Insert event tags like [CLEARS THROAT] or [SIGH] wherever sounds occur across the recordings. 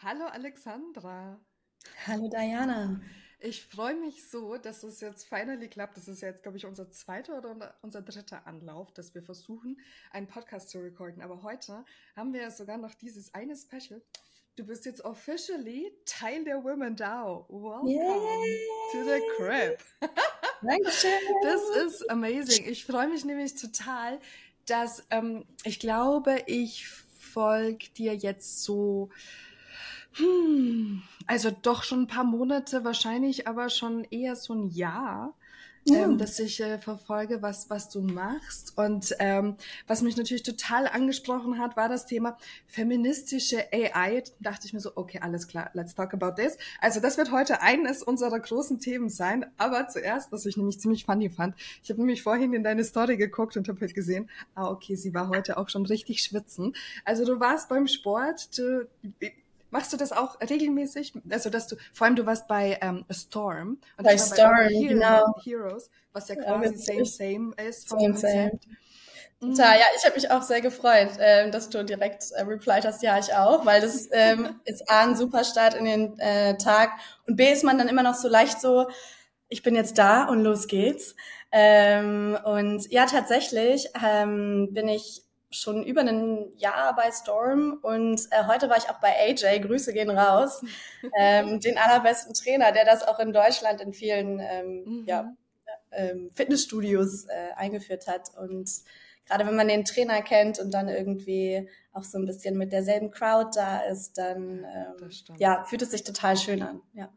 Hallo Alexandra. Hallo Diana. Ich freue mich so, dass es jetzt finally klappt. Das ist jetzt, glaube ich, unser zweiter oder unser dritter Anlauf, dass wir versuchen, einen Podcast zu recorden. Aber heute haben wir ja sogar noch dieses eine Special. Du bist jetzt officially Teil der Women DAO. Welcome Yay. to the crib. [LAUGHS] Dankeschön. Das ist amazing. Ich freue mich nämlich total, dass ähm, ich glaube, ich folge dir jetzt so hm, also doch schon ein paar Monate, wahrscheinlich aber schon eher so ein Jahr. Ja. Ähm, dass ich äh, verfolge, was, was du machst. Und ähm, was mich natürlich total angesprochen hat, war das Thema feministische AI. Da dachte ich mir so, okay, alles klar, let's talk about this. Also das wird heute eines unserer großen Themen sein. Aber zuerst, was ich nämlich ziemlich funny fand, ich habe nämlich vorhin in deine Story geguckt und habe halt gesehen, ah, okay, sie war heute auch schon richtig schwitzen. Also du warst beim Sport, du, Machst du das auch regelmäßig? Also, dass du, vor allem du warst bei ähm, Storm. Und bei Storm, bei genau. Heroes, was ja quasi ja, same, same ist vom same, Konzept. Same. Mhm. Total, ja, ich habe mich auch sehr gefreut, äh, dass du direkt äh, replied hast, ja, ich auch, weil das ähm, [LAUGHS] ist A, ein super Start in den äh, Tag und B, ist man dann immer noch so leicht so, ich bin jetzt da und los geht's. Ähm, und ja, tatsächlich ähm, bin ich schon über ein Jahr bei Storm und äh, heute war ich auch bei AJ, Grüße gehen raus, [LAUGHS] ähm, den allerbesten Trainer, der das auch in Deutschland in vielen ähm, mhm. ja, ähm, Fitnessstudios äh, eingeführt hat. Und gerade wenn man den Trainer kennt und dann irgendwie auch so ein bisschen mit derselben Crowd da ist, dann ähm, ja, fühlt es sich total schön an. Ja.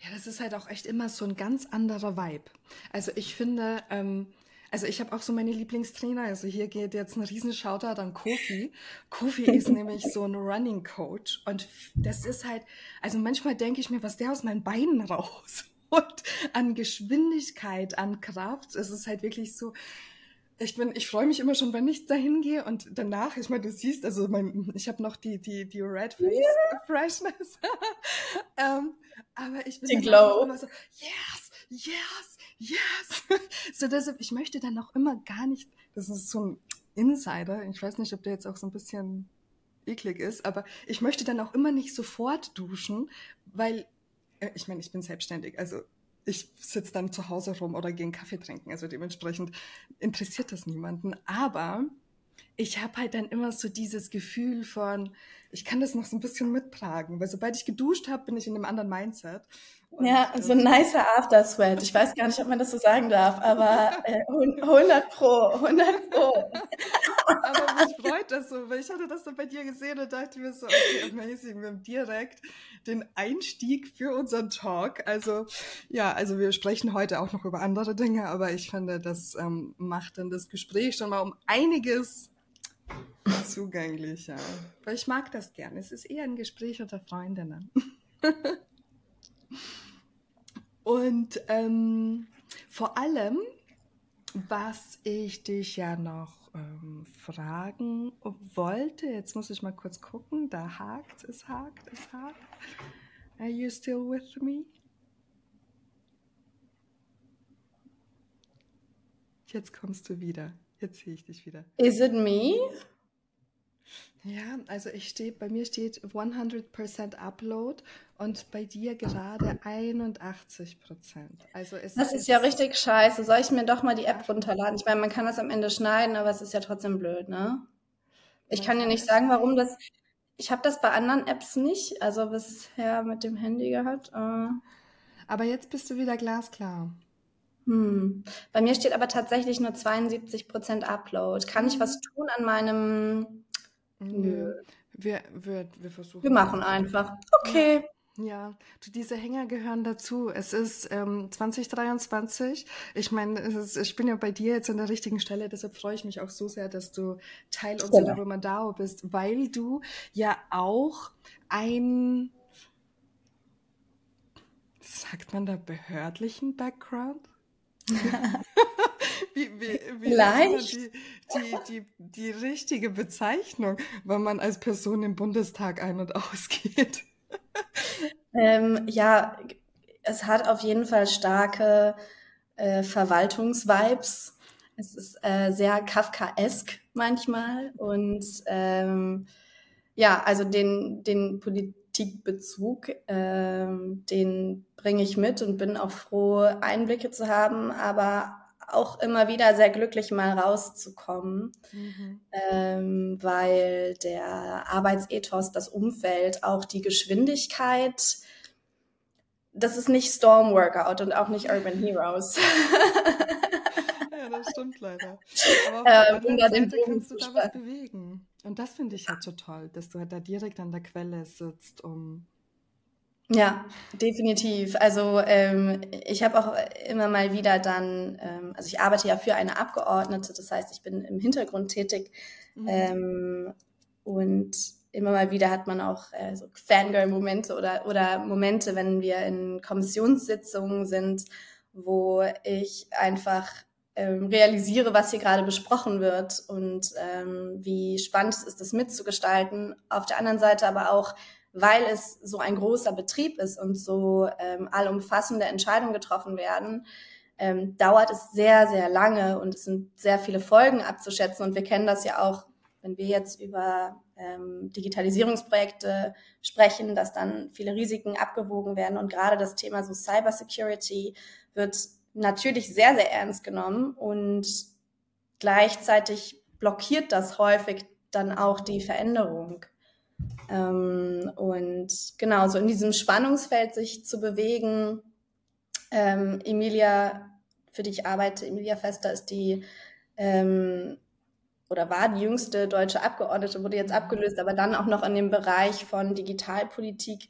ja, das ist halt auch echt immer so ein ganz anderer Vibe. Also ich finde, ähm, also ich habe auch so meine Lieblingstrainer. Also hier geht jetzt ein riesen Shoutout an Kofi. Kofi ist nämlich so ein Running Coach und das ist halt, also manchmal denke ich mir, was der aus meinen Beinen raus [LAUGHS] und an Geschwindigkeit, an Kraft. Es ist halt wirklich so, ich bin, ich freue mich immer schon, wenn ich dahin gehe und danach, ich meine, du siehst, also mein, ich habe noch die, die, die Red Face yeah. Freshness. [LAUGHS] ähm, aber ich bin immer so, yes, yes, yes. so deshalb, ich möchte dann auch immer gar nicht, das ist so ein Insider, ich weiß nicht, ob der jetzt auch so ein bisschen eklig ist, aber ich möchte dann auch immer nicht sofort duschen, weil, äh, ich meine, ich bin selbstständig, also ich sitze dann zu Hause rum oder gehe einen Kaffee trinken, also dementsprechend interessiert das niemanden, aber ich habe halt dann immer so dieses Gefühl von, ich kann das noch so ein bisschen mittragen, weil sobald ich geduscht habe, bin ich in einem anderen Mindset. Ja, so ein nicer After-Sweat. Ich weiß gar nicht, ob man das so sagen darf, aber äh, 100 pro, 100 pro. [LAUGHS] aber mich freut das so, weil ich hatte das so bei dir gesehen und dachte mir so, okay, amazing, wir haben direkt den Einstieg für unseren Talk. Also ja, also wir sprechen heute auch noch über andere Dinge, aber ich finde, das ähm, macht dann das Gespräch schon mal um einiges zugänglicher. Weil ich mag das gerne. Es ist eher ein Gespräch unter Freundinnen. [LAUGHS] Und ähm, vor allem, was ich dich ja noch ähm, fragen wollte, jetzt muss ich mal kurz gucken, da hakt, es hakt, es hakt. Are you still with me? Jetzt kommst du wieder. Jetzt sehe ich dich wieder. Is it me? Ja, also ich stehe, bei mir steht 100% Upload und bei dir gerade 81%. Also es das ist, ist ja richtig scheiße. Soll ich mir doch mal die App runterladen? Ich meine, man kann das am Ende schneiden, aber es ist ja trotzdem blöd, ne? Ich kann dir nicht sagen, warum das. Ich habe das bei anderen Apps nicht, also bisher mit dem Handy gehabt. Äh. Aber jetzt bist du wieder glasklar. Hm. Bei mir steht aber tatsächlich nur 72% Upload. Kann ich was tun an meinem Nö. Wir, wir, wir versuchen. Wir machen einfach. Okay. Ja, diese Hänger gehören dazu. Es ist ähm, 2023. Ich meine, ich bin ja bei dir jetzt an der richtigen Stelle, deshalb freue ich mich auch so sehr, dass du Teil unserer genau. Woman DAO bist, weil du ja auch ein, sagt man da, behördlichen Background? [LAUGHS] wie, wie, wie Vielleicht. Die, die, die, die richtige Bezeichnung, wenn man als Person im Bundestag ein- und [LAUGHS] ausgeht? ähm, ja, es hat auf jeden Fall starke äh, Verwaltungsvibes. Es ist äh, sehr Kafkaesk manchmal und ähm, ja, also den, den Polit Politikbezug. Ähm, den bringe ich mit und bin auch froh, Einblicke zu haben, aber auch immer wieder sehr glücklich, mal rauszukommen, mhm. ähm, weil der Arbeitsethos, das Umfeld, auch die Geschwindigkeit, das ist nicht Storm Workout und auch nicht Urban Heroes. [LAUGHS] ja, das stimmt leider. Aber auf äh, der Seite kannst du da was bewegen. Und das finde ich halt so toll, dass du halt da direkt an der Quelle sitzt, um ja, definitiv. Also ähm, ich habe auch immer mal wieder dann, ähm, also ich arbeite ja für eine Abgeordnete, das heißt, ich bin im Hintergrund tätig mhm. ähm, und immer mal wieder hat man auch äh, so Fangirl-Momente oder, oder Momente, wenn wir in Kommissionssitzungen sind, wo ich einfach ähm, realisiere, was hier gerade besprochen wird und ähm, wie spannend es ist, das mitzugestalten. Auf der anderen Seite aber auch, weil es so ein großer Betrieb ist und so ähm, allumfassende Entscheidungen getroffen werden, ähm, dauert es sehr, sehr lange und es sind sehr viele Folgen abzuschätzen. Und wir kennen das ja auch, wenn wir jetzt über ähm, Digitalisierungsprojekte sprechen, dass dann viele Risiken abgewogen werden. Und gerade das Thema so Cybersecurity wird natürlich sehr, sehr ernst genommen und gleichzeitig blockiert das häufig dann auch die Veränderung. Ähm, und genau, so in diesem Spannungsfeld sich zu bewegen. Ähm, Emilia, für die ich arbeite, Emilia Fester ist die ähm, oder war die jüngste deutsche Abgeordnete, wurde jetzt abgelöst, aber dann auch noch in dem Bereich von Digitalpolitik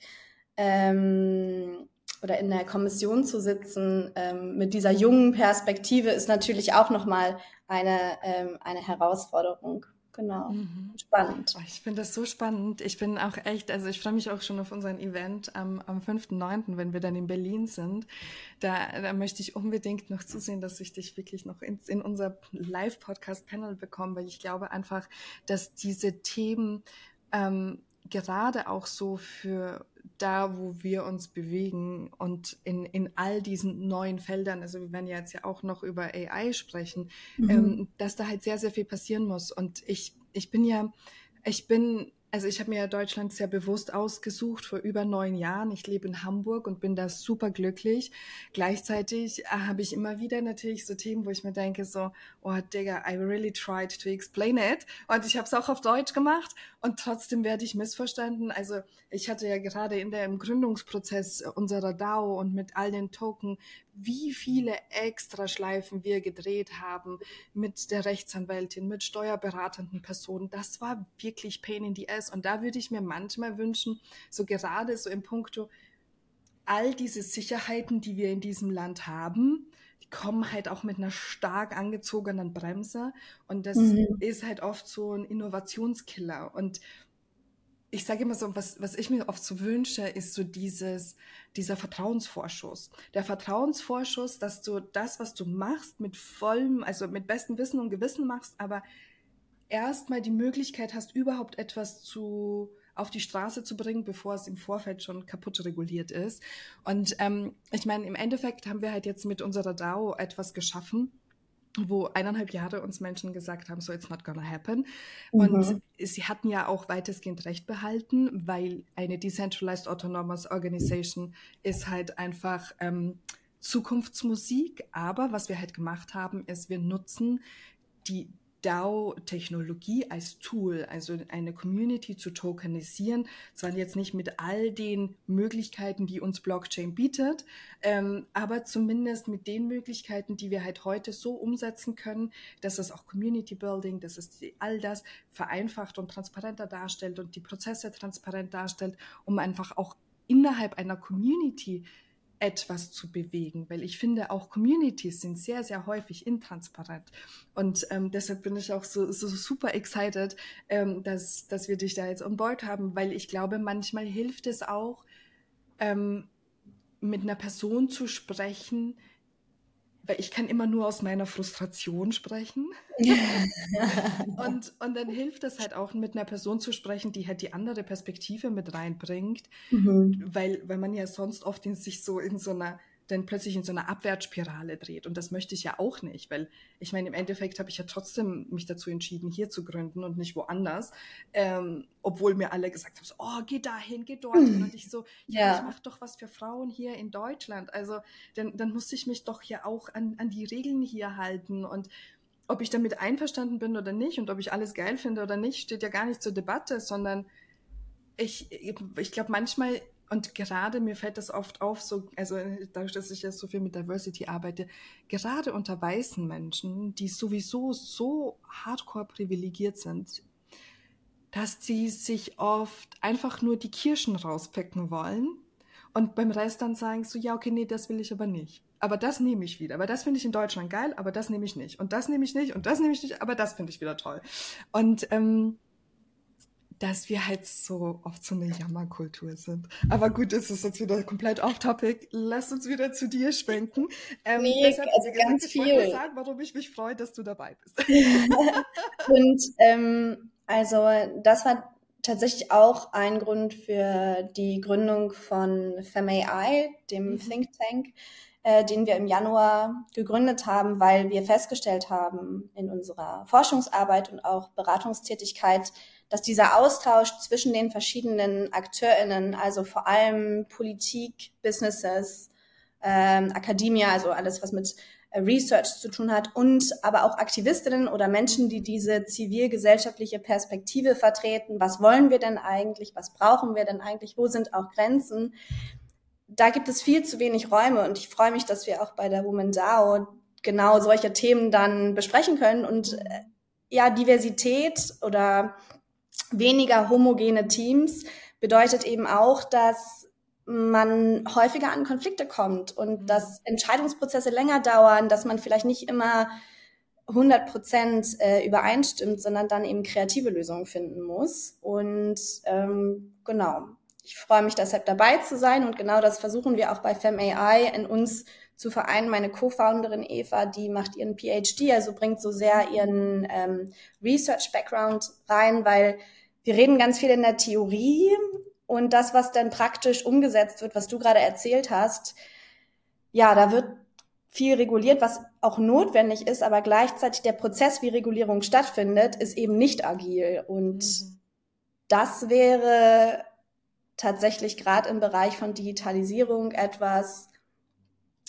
ähm, oder in der Kommission zu sitzen ähm, mit dieser jungen Perspektive ist natürlich auch nochmal eine, ähm, eine Herausforderung. Genau. Mhm. Spannend. Oh, ich finde das so spannend. Ich bin auch echt, also ich freue mich auch schon auf unseren Event am, am 5.9., wenn wir dann in Berlin sind. Da, da möchte ich unbedingt noch zusehen, dass ich dich wirklich noch in, in unser Live-Podcast-Panel bekomme, weil ich glaube einfach, dass diese Themen ähm, gerade auch so für da, wo wir uns bewegen und in, in all diesen neuen Feldern, also wir werden ja jetzt ja auch noch über AI sprechen, mhm. ähm, dass da halt sehr, sehr viel passieren muss. Und ich, ich bin ja, ich bin also ich habe mir Deutschland sehr bewusst ausgesucht vor über neun Jahren. Ich lebe in Hamburg und bin da super glücklich. Gleichzeitig äh, habe ich immer wieder natürlich so Themen, wo ich mir denke so, oh Digga, I really tried to explain it. Und ich habe es auch auf Deutsch gemacht und trotzdem werde ich missverstanden. Also ich hatte ja gerade in der im Gründungsprozess unserer DAO und mit all den Token wie viele Extraschleifen wir gedreht haben mit der Rechtsanwältin, mit steuerberatenden Personen. Das war wirklich Pain in the Ass. Und da würde ich mir manchmal wünschen, so gerade so im Punkto, all diese Sicherheiten, die wir in diesem Land haben, die kommen halt auch mit einer stark angezogenen Bremse. Und das mhm. ist halt oft so ein Innovationskiller. Und ich sage immer so, was, was ich mir oft so wünsche, ist so dieses, dieser Vertrauensvorschuss. Der Vertrauensvorschuss, dass du das, was du machst, mit vollem, also mit bestem Wissen und Gewissen machst, aber erstmal die Möglichkeit hast, überhaupt etwas zu, auf die Straße zu bringen, bevor es im Vorfeld schon kaputt reguliert ist. Und ähm, ich meine, im Endeffekt haben wir halt jetzt mit unserer DAO etwas geschaffen, wo eineinhalb Jahre uns Menschen gesagt haben, so it's not gonna happen. Und mhm. sie hatten ja auch weitestgehend Recht behalten, weil eine Decentralized Autonomous Organization ist halt einfach ähm, Zukunftsmusik. Aber was wir halt gemacht haben, ist, wir nutzen die DAO-Technologie als Tool, also eine Community zu tokenisieren, zwar jetzt nicht mit all den Möglichkeiten, die uns Blockchain bietet, ähm, aber zumindest mit den Möglichkeiten, die wir halt heute so umsetzen können, dass es auch Community Building, dass es all das vereinfacht und transparenter darstellt und die Prozesse transparent darstellt, um einfach auch innerhalb einer Community etwas zu bewegen, weil ich finde, auch Communities sind sehr, sehr häufig intransparent. Und ähm, deshalb bin ich auch so, so super excited, ähm, dass, dass wir dich da jetzt on board haben, weil ich glaube, manchmal hilft es auch, ähm, mit einer Person zu sprechen, weil ich kann immer nur aus meiner Frustration sprechen. [LAUGHS] und, und dann hilft es halt auch, mit einer Person zu sprechen, die halt die andere Perspektive mit reinbringt, mhm. weil, weil man ja sonst oft in sich so in so einer dann plötzlich in so einer Abwärtsspirale dreht. Und das möchte ich ja auch nicht, weil ich meine, im Endeffekt habe ich ja trotzdem mich dazu entschieden, hier zu gründen und nicht woanders. Ähm, obwohl mir alle gesagt haben, so, oh, geh dahin, geh dort. Und ich so, ja, [LAUGHS] ja. ich mache doch was für Frauen hier in Deutschland. Also dann, dann muss ich mich doch ja auch an, an die Regeln hier halten. Und ob ich damit einverstanden bin oder nicht und ob ich alles geil finde oder nicht, steht ja gar nicht zur Debatte, sondern ich, ich glaube, manchmal und gerade mir fällt das oft auf, so, also dadurch, dass ich jetzt so viel mit Diversity arbeite, gerade unter weißen Menschen, die sowieso so hardcore privilegiert sind, dass sie sich oft einfach nur die Kirschen rauspicken wollen und beim Rest dann sagen so, ja, okay, nee, das will ich aber nicht. Aber das nehme ich wieder. Aber das finde ich in Deutschland geil, aber das nehme ich nicht. Und das nehme ich nicht und das nehme ich nicht, aber das finde ich wieder toll. Und ähm, dass wir halt so oft so eine Jammerkultur sind. Aber gut, es ist jetzt wieder komplett off-topic. Lass uns wieder zu dir schwenken. Ähm, nee, deshalb, also gesagt, ganz viel. Ich sagen, warum ich mich freue, dass du dabei bist. [LAUGHS] [LAUGHS] Und ähm, also das war tatsächlich auch ein Grund für die Gründung von FemAI, dem mhm. Think Tank, äh, den wir im Januar gegründet haben, weil wir festgestellt haben in unserer Forschungsarbeit und auch Beratungstätigkeit, dass dieser Austausch zwischen den verschiedenen AkteurInnen, also vor allem Politik, Businesses, ähm, Akademie, also alles, was mit äh, Research zu tun hat und aber auch Aktivistinnen oder Menschen, die diese zivilgesellschaftliche Perspektive vertreten. Was wollen wir denn eigentlich? Was brauchen wir denn eigentlich? Wo sind auch Grenzen? Da gibt es viel zu wenig Räume und ich freue mich, dass wir auch bei der Woman DAO genau solche Themen dann besprechen können und äh, ja, Diversität oder weniger homogene Teams bedeutet eben auch, dass man häufiger an Konflikte kommt und mhm. dass Entscheidungsprozesse länger dauern, dass man vielleicht nicht immer 100 Prozent äh, übereinstimmt, sondern dann eben kreative Lösungen finden muss. Und ähm, genau, ich freue mich deshalb dabei zu sein und genau das versuchen wir auch bei FemAI in uns zu vereinen. Meine Co-Founderin Eva, die macht ihren PhD, also bringt so sehr ihren ähm, Research-Background rein, weil wir reden ganz viel in der Theorie und das, was dann praktisch umgesetzt wird, was du gerade erzählt hast, ja, da wird viel reguliert, was auch notwendig ist, aber gleichzeitig der Prozess, wie Regulierung stattfindet, ist eben nicht agil. Und mhm. das wäre tatsächlich gerade im Bereich von Digitalisierung etwas,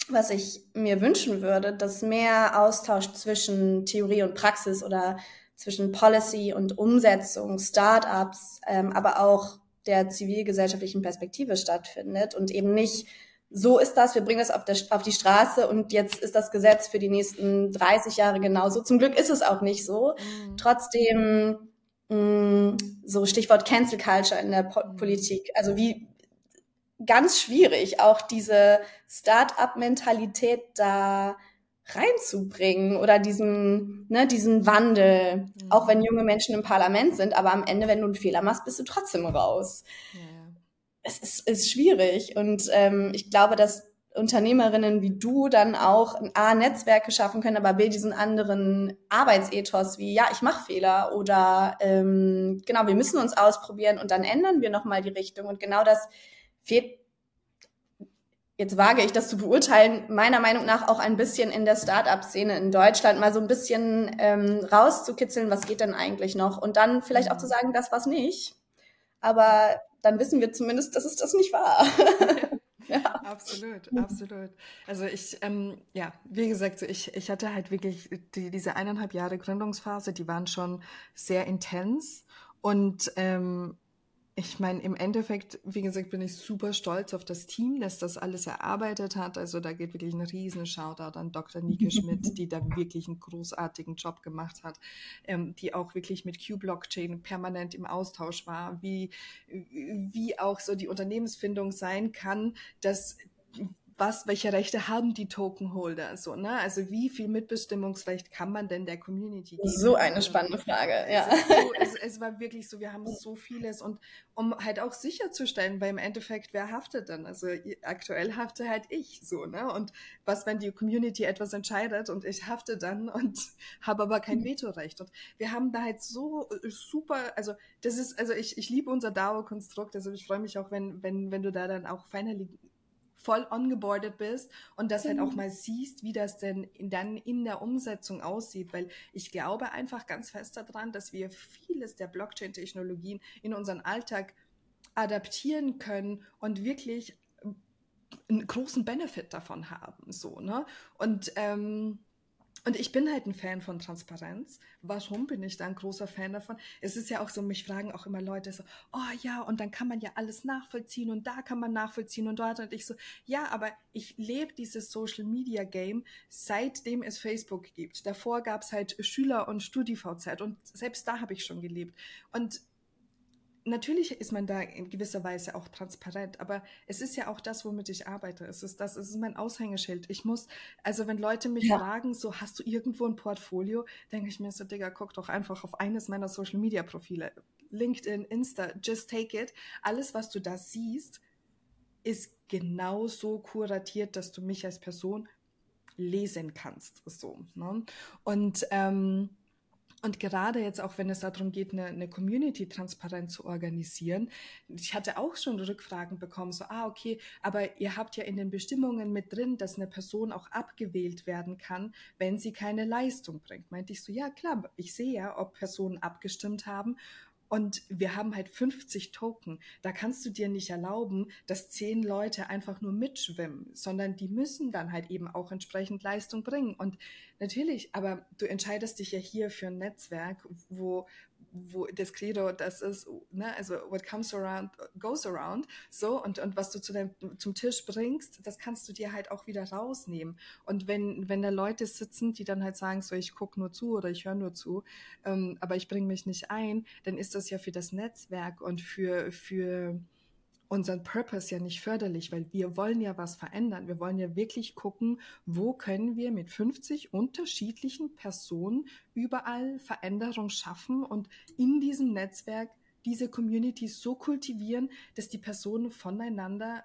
was ich mir wünschen würde, dass mehr Austausch zwischen Theorie und Praxis oder zwischen Policy und Umsetzung, Startups, ähm, aber auch der zivilgesellschaftlichen Perspektive stattfindet und eben nicht so ist das, wir bringen das auf, der, auf die Straße und jetzt ist das Gesetz für die nächsten 30 Jahre genauso. Zum Glück ist es auch nicht so. Mhm. Trotzdem, mh, mm, so Stichwort Cancel Culture in der po mhm. Politik, also wie ganz schwierig, auch diese Start-up-Mentalität da reinzubringen oder diesen, ne, diesen Wandel, mhm. auch wenn junge Menschen im Parlament sind, aber am Ende, wenn du einen Fehler machst, bist du trotzdem raus. Ja. Es ist, ist schwierig und ähm, ich glaube, dass Unternehmerinnen wie du dann auch A, Netzwerke schaffen können, aber B, diesen anderen Arbeitsethos wie, ja, ich mache Fehler oder ähm, genau, wir müssen uns ausprobieren und dann ändern wir nochmal die Richtung und genau das fehlt jetzt wage ich das zu beurteilen, meiner Meinung nach auch ein bisschen in der Start-up-Szene in Deutschland mal so ein bisschen ähm, rauszukitzeln, was geht denn eigentlich noch und dann vielleicht auch zu sagen, das was nicht. Aber dann wissen wir zumindest, dass es das nicht war. [LAUGHS] ja. Absolut, absolut. Also ich, ähm, ja, wie gesagt, so ich, ich hatte halt wirklich die, diese eineinhalb Jahre Gründungsphase, die waren schon sehr intens und ähm, ich meine, im Endeffekt, wie gesagt, bin ich super stolz auf das Team, das das alles erarbeitet hat. Also da geht wirklich ein riesen Shoutout an Dr. Nike Schmidt, [LAUGHS] die da wirklich einen großartigen Job gemacht hat, ähm, die auch wirklich mit Q-Blockchain permanent im Austausch war, wie, wie auch so die Unternehmensfindung sein kann, dass was, welche Rechte haben die Tokenholder? So, ne? Also wie viel Mitbestimmungsrecht kann man denn der Community geben? So eine spannende Frage, ja. Es, so, es, [LAUGHS] es, war wirklich so, wir haben so vieles und um halt auch sicherzustellen, weil im Endeffekt, wer haftet dann? Also aktuell hafte halt ich so, ne? Und was, wenn die Community etwas entscheidet und ich hafte dann [LAUGHS] und habe aber kein Vetorecht? Und wir haben da halt so äh, super, also das ist, also ich, ich liebe unser DAO-Konstrukt, also ich freue mich auch, wenn, wenn, wenn du da dann auch finally voll ongeboardet bist und das halt auch mhm. mal siehst, wie das denn dann in der Umsetzung aussieht, weil ich glaube einfach ganz fest daran, dass wir vieles der Blockchain-Technologien in unseren Alltag adaptieren können und wirklich einen großen Benefit davon haben, so, ne? Und ähm, und ich bin halt ein Fan von Transparenz. Warum bin ich da ein großer Fan davon? Es ist ja auch so, mich fragen auch immer Leute so, oh ja, und dann kann man ja alles nachvollziehen und da kann man nachvollziehen und dort. Und ich so, ja, aber ich lebe dieses Social Media Game, seitdem es Facebook gibt. Davor gab es halt Schüler- und StudiVZ und selbst da habe ich schon gelebt. Und natürlich ist man da in gewisser Weise auch transparent, aber es ist ja auch das, womit ich arbeite. Es ist das, es ist mein Aushängeschild. Ich muss, also wenn Leute mich ja. fragen, so hast du irgendwo ein Portfolio, denke ich mir so, Digga, guck doch einfach auf eines meiner Social Media Profile. LinkedIn, Insta, just take it. Alles, was du da siehst, ist genauso kuratiert, dass du mich als Person lesen kannst. So, ne? Und ähm, und gerade jetzt auch, wenn es darum geht, eine, eine Community transparent zu organisieren, ich hatte auch schon Rückfragen bekommen, so, ah, okay, aber ihr habt ja in den Bestimmungen mit drin, dass eine Person auch abgewählt werden kann, wenn sie keine Leistung bringt. Meinte ich so, ja klar, ich sehe ja, ob Personen abgestimmt haben und wir haben halt 50 Token. Da kannst du dir nicht erlauben, dass zehn Leute einfach nur mitschwimmen, sondern die müssen dann halt eben auch entsprechend Leistung bringen. Und natürlich, aber du entscheidest dich ja hier für ein Netzwerk, wo, wo das Credo, das ist, ne, also what comes around goes around, so und und was du zu deinem zum Tisch bringst, das kannst du dir halt auch wieder rausnehmen. Und wenn wenn da Leute sitzen, die dann halt sagen, so ich gucke nur zu oder ich höre nur zu, ähm, aber ich bringe mich nicht ein, dann ist das ja für das Netzwerk und für für unseren Purpose ja nicht förderlich, weil wir wollen ja was verändern. Wir wollen ja wirklich gucken, wo können wir mit 50 unterschiedlichen Personen überall Veränderung schaffen und in diesem Netzwerk diese Communities so kultivieren, dass die Personen voneinander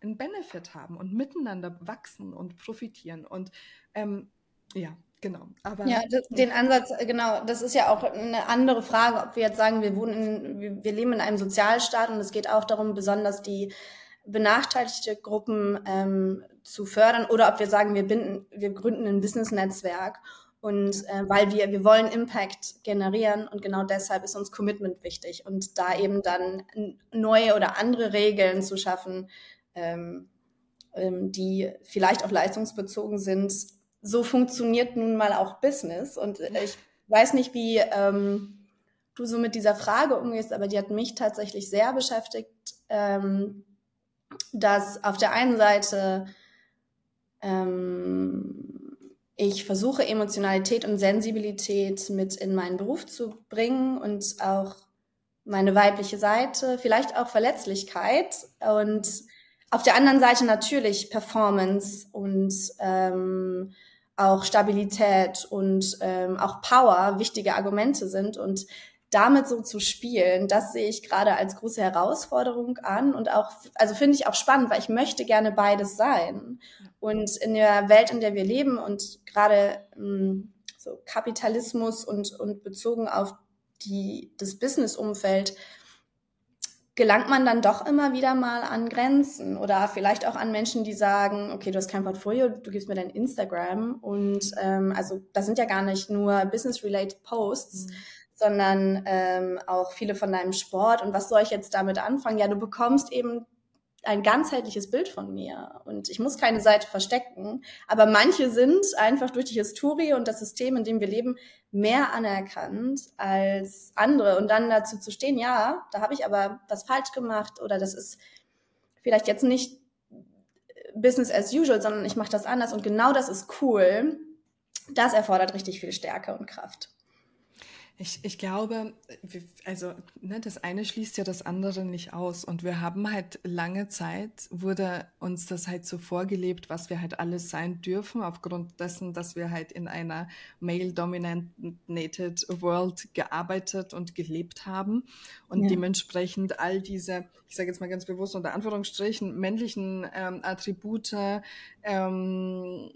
einen Benefit haben und miteinander wachsen und profitieren. Und ähm, ja, Genau. Aber ja, das, den Ansatz, äh, genau, das ist ja auch eine andere Frage, ob wir jetzt sagen, wir wohnen in, wir, wir leben in einem Sozialstaat und es geht auch darum, besonders die benachteiligte Gruppen ähm, zu fördern oder ob wir sagen, wir binden, wir gründen ein Business-Netzwerk und äh, weil wir, wir wollen Impact generieren und genau deshalb ist uns Commitment wichtig und da eben dann neue oder andere Regeln zu schaffen, ähm, ähm, die vielleicht auch leistungsbezogen sind, so funktioniert nun mal auch Business. Und ich weiß nicht, wie ähm, du so mit dieser Frage umgehst, aber die hat mich tatsächlich sehr beschäftigt, ähm, dass auf der einen Seite ähm, ich versuche, Emotionalität und Sensibilität mit in meinen Beruf zu bringen und auch meine weibliche Seite, vielleicht auch Verletzlichkeit und auf der anderen Seite natürlich Performance und ähm, auch Stabilität und ähm, auch Power wichtige Argumente sind und damit so zu spielen, das sehe ich gerade als große Herausforderung an und auch, also finde ich auch spannend, weil ich möchte gerne beides sein. Und in der Welt, in der wir leben und gerade ähm, so Kapitalismus und, und bezogen auf die, das Business-Umfeld, gelangt man dann doch immer wieder mal an Grenzen oder vielleicht auch an Menschen, die sagen, okay, du hast kein Portfolio, du gibst mir dein Instagram und ähm, also das sind ja gar nicht nur business-related Posts, mhm. sondern ähm, auch viele von deinem Sport und was soll ich jetzt damit anfangen? Ja, du bekommst eben ein ganzheitliches Bild von mir und ich muss keine Seite verstecken, aber manche sind einfach durch die Historie und das System, in dem wir leben, mehr anerkannt als andere und dann dazu zu stehen, ja, da habe ich aber was falsch gemacht oder das ist vielleicht jetzt nicht Business as usual, sondern ich mache das anders und genau das ist cool. Das erfordert richtig viel Stärke und Kraft. Ich, ich glaube, also ne, das eine schließt ja das andere nicht aus. Und wir haben halt lange Zeit, wurde uns das halt so vorgelebt, was wir halt alles sein dürfen, aufgrund dessen, dass wir halt in einer male-dominated World gearbeitet und gelebt haben. Und ja. dementsprechend all diese, ich sage jetzt mal ganz bewusst unter Anführungsstrichen, männlichen ähm, Attribute ähm,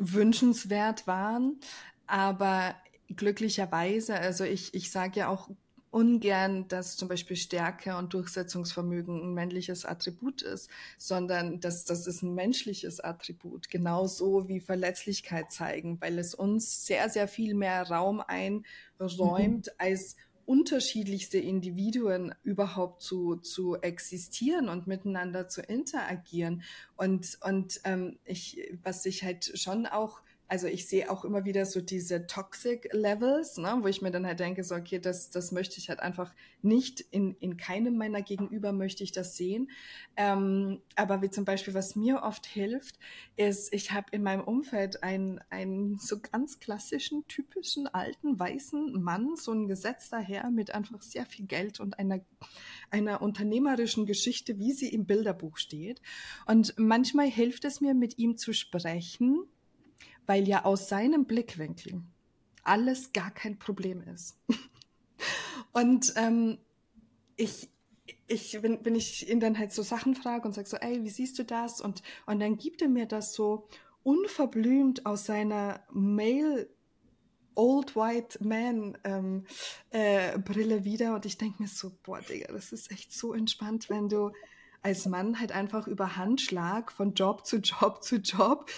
wünschenswert waren. Aber glücklicherweise, also ich, ich sage ja auch ungern, dass zum Beispiel Stärke und Durchsetzungsvermögen ein männliches Attribut ist, sondern dass das ist ein menschliches Attribut, genauso wie Verletzlichkeit zeigen, weil es uns sehr, sehr viel mehr Raum einräumt, mhm. als unterschiedlichste Individuen überhaupt zu, zu existieren und miteinander zu interagieren. Und, und ähm, ich, was ich halt schon auch also ich sehe auch immer wieder so diese Toxic Levels, ne, wo ich mir dann halt denke, so, okay, das, das möchte ich halt einfach nicht, in, in keinem meiner Gegenüber möchte ich das sehen. Ähm, aber wie zum Beispiel, was mir oft hilft, ist, ich habe in meinem Umfeld einen, einen so ganz klassischen, typischen, alten, weißen Mann, so ein gesetzter Herr mit einfach sehr viel Geld und einer, einer unternehmerischen Geschichte, wie sie im Bilderbuch steht. Und manchmal hilft es mir, mit ihm zu sprechen, weil ja aus seinem Blickwinkel alles gar kein Problem ist. [LAUGHS] und ähm, ich, ich, wenn, wenn ich ihn dann halt so Sachen frage und sage so, ey, wie siehst du das? Und, und dann gibt er mir das so unverblümt aus seiner Mail Old White Man ähm, äh, Brille wieder und ich denke mir so, boah, Digga, das ist echt so entspannt, wenn du als Mann halt einfach über Handschlag von Job zu Job zu Job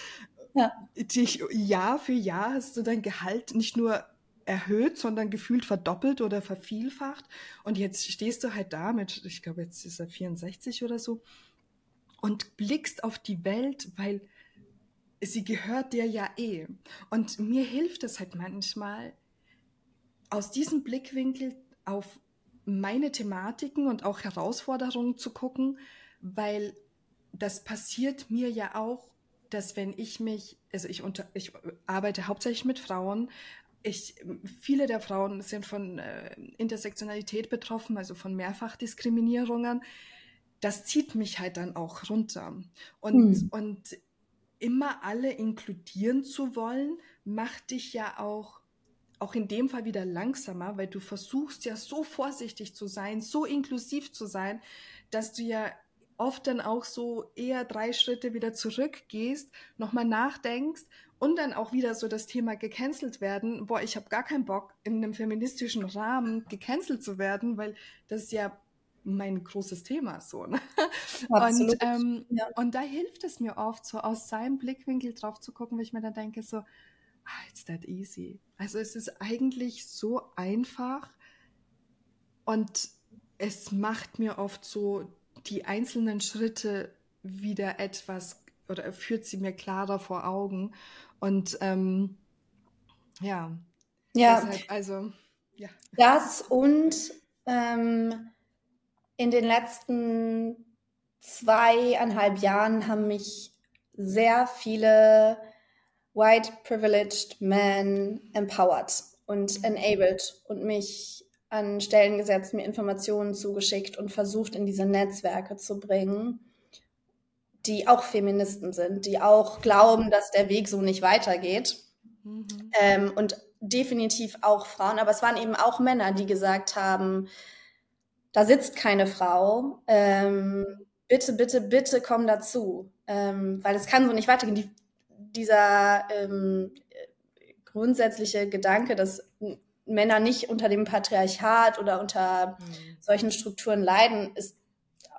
ja. dich Jahr für Jahr hast du dein Gehalt nicht nur erhöht, sondern gefühlt verdoppelt oder vervielfacht. Und jetzt stehst du halt da mit, ich glaube, jetzt ist er 64 oder so, und blickst auf die Welt, weil sie gehört dir ja eh. Und mir hilft es halt manchmal, aus diesem Blickwinkel auf meine Thematiken und auch Herausforderungen zu gucken, weil das passiert mir ja auch dass wenn ich mich, also ich, unter, ich arbeite hauptsächlich mit Frauen, ich, viele der Frauen sind von äh, Intersektionalität betroffen, also von Mehrfachdiskriminierungen. Das zieht mich halt dann auch runter. Und, hm. und immer alle inkludieren zu wollen, macht dich ja auch, auch in dem Fall wieder langsamer, weil du versuchst ja so vorsichtig zu sein, so inklusiv zu sein, dass du ja oft dann auch so eher drei Schritte wieder zurückgehst, nochmal nachdenkst und dann auch wieder so das Thema gecancelt werden. Boah, ich habe gar keinen Bock, in einem feministischen Rahmen gecancelt zu werden, weil das ist ja mein großes Thema so. Ne? [LAUGHS] Und, ähm, ja. und da hilft es mir oft, so aus seinem Blickwinkel drauf zu gucken, wie ich mir dann denke, so, ah, it's that easy. Also es ist eigentlich so einfach und es macht mir oft so die einzelnen Schritte wieder etwas oder führt sie mir klarer vor Augen. Und ähm, ja, ja. Deshalb, also ja. Das und ähm, in den letzten zweieinhalb Jahren haben mich sehr viele white privileged men empowered und enabled und mich an Stellen gesetzt, mir Informationen zugeschickt und versucht, in diese Netzwerke zu bringen, die auch Feministen sind, die auch glauben, dass der Weg so nicht weitergeht. Mhm. Ähm, und definitiv auch Frauen, aber es waren eben auch Männer, die gesagt haben, da sitzt keine Frau, ähm, bitte, bitte, bitte komm dazu, ähm, weil es kann so nicht weitergehen. Die, dieser ähm, grundsätzliche Gedanke, dass Männer nicht unter dem Patriarchat oder unter mhm. solchen Strukturen leiden, ist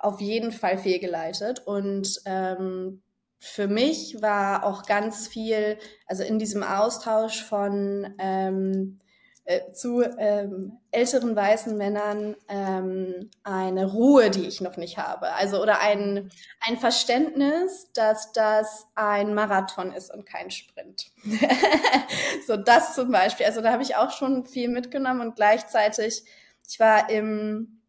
auf jeden Fall fehlgeleitet. Und ähm, für mich war auch ganz viel, also in diesem Austausch von ähm, äh, zu ähm, älteren weißen Männern ähm, eine Ruhe, die ich noch nicht habe. Also oder ein, ein Verständnis, dass das ein Marathon ist und kein Sprint. [LAUGHS] so das zum Beispiel. Also da habe ich auch schon viel mitgenommen und gleichzeitig, ich war im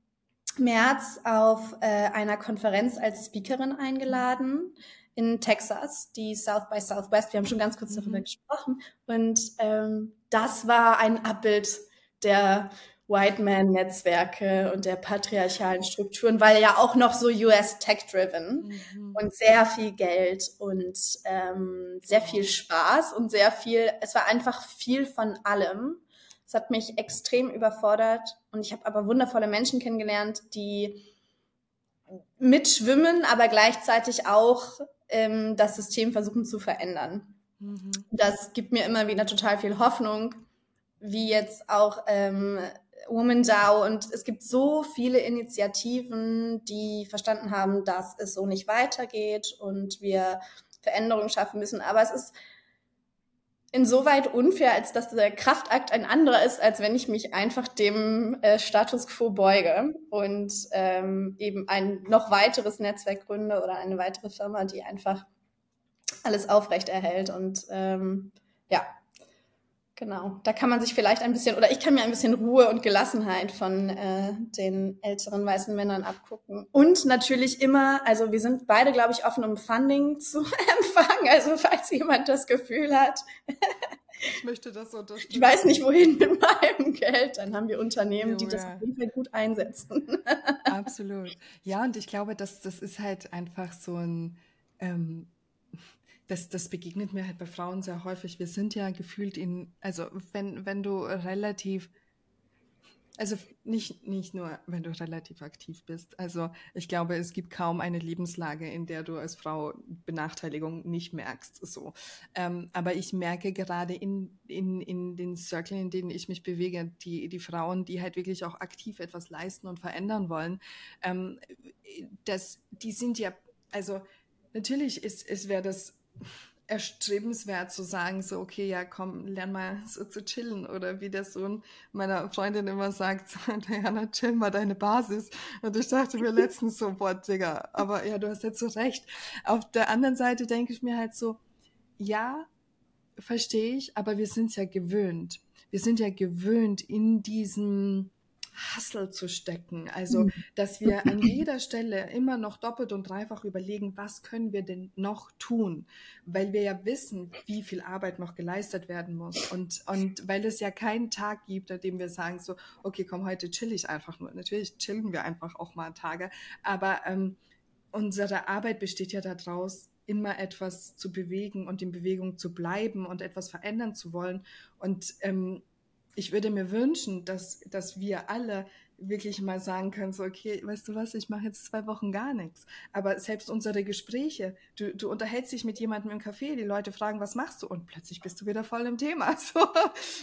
März auf äh, einer Konferenz als Speakerin eingeladen in Texas, die South by Southwest. Wir haben schon ganz kurz darüber mhm. gesprochen. Und ähm, das war ein Abbild der White Man-Netzwerke und der patriarchalen Strukturen, weil ja auch noch so US Tech-driven mhm. und sehr viel Geld und ähm, sehr viel Spaß und sehr viel, es war einfach viel von allem. Es hat mich extrem überfordert und ich habe aber wundervolle Menschen kennengelernt, die mitschwimmen, aber gleichzeitig auch ähm, das System versuchen zu verändern. Mhm. Das gibt mir immer wieder total viel Hoffnung, wie jetzt auch ähm, Woman DAO und es gibt so viele Initiativen, die verstanden haben, dass es so nicht weitergeht und wir Veränderungen schaffen müssen. Aber es ist insoweit unfair, als dass der Kraftakt ein anderer ist, als wenn ich mich einfach dem äh, Status quo beuge und ähm, eben ein noch weiteres Netzwerk gründe oder eine weitere Firma, die einfach alles aufrechterhält. Und ähm, ja, Genau, da kann man sich vielleicht ein bisschen, oder ich kann mir ein bisschen Ruhe und Gelassenheit von äh, den älteren weißen Männern abgucken. Und natürlich immer, also wir sind beide, glaube ich, offen, um Funding [LAUGHS] zu empfangen. Also falls jemand das Gefühl hat, ich möchte das unterstützen. Ich weiß nicht, wohin mit meinem Geld. Dann haben wir Unternehmen, jo, die das auf jeden Fall gut einsetzen. Absolut. Ja, und ich glaube, dass das ist halt einfach so ein ähm, das, das begegnet mir halt bei Frauen sehr häufig. Wir sind ja gefühlt in, also wenn, wenn du relativ, also nicht, nicht nur, wenn du relativ aktiv bist. Also ich glaube, es gibt kaum eine Lebenslage, in der du als Frau Benachteiligung nicht merkst. So. Ähm, aber ich merke gerade in, in, in den Circles, in denen ich mich bewege, die, die Frauen, die halt wirklich auch aktiv etwas leisten und verändern wollen, ähm, das, die sind ja, also natürlich ist, es wäre das erstrebenswert zu sagen, so, okay, ja, komm, lern mal so zu chillen. Oder wie der Sohn meiner Freundin immer sagt, [LAUGHS] so, Diana, chill mal deine Basis. Und ich dachte mir letztens so, boah, Digga, aber ja, du hast jetzt so recht. Auf der anderen Seite denke ich mir halt so, ja, verstehe ich, aber wir sind ja gewöhnt. Wir sind ja gewöhnt in diesem, Hustle zu stecken. Also, mhm. dass wir an jeder Stelle immer noch doppelt und dreifach überlegen, was können wir denn noch tun? Weil wir ja wissen, wie viel Arbeit noch geleistet werden muss. Und, und weil es ja keinen Tag gibt, an dem wir sagen so, okay, komm, heute chill ich einfach nur. Natürlich chillen wir einfach auch mal Tage. Aber ähm, unsere Arbeit besteht ja daraus, immer etwas zu bewegen und in Bewegung zu bleiben und etwas verändern zu wollen. Und ähm, ich würde mir wünschen, dass, dass wir alle wirklich mal sagen können, so, okay, weißt du was, ich mache jetzt zwei Wochen gar nichts. Aber selbst unsere Gespräche, du, du unterhältst dich mit jemandem im Café, die Leute fragen, was machst du? Und plötzlich bist du wieder voll im Thema. [LAUGHS] So.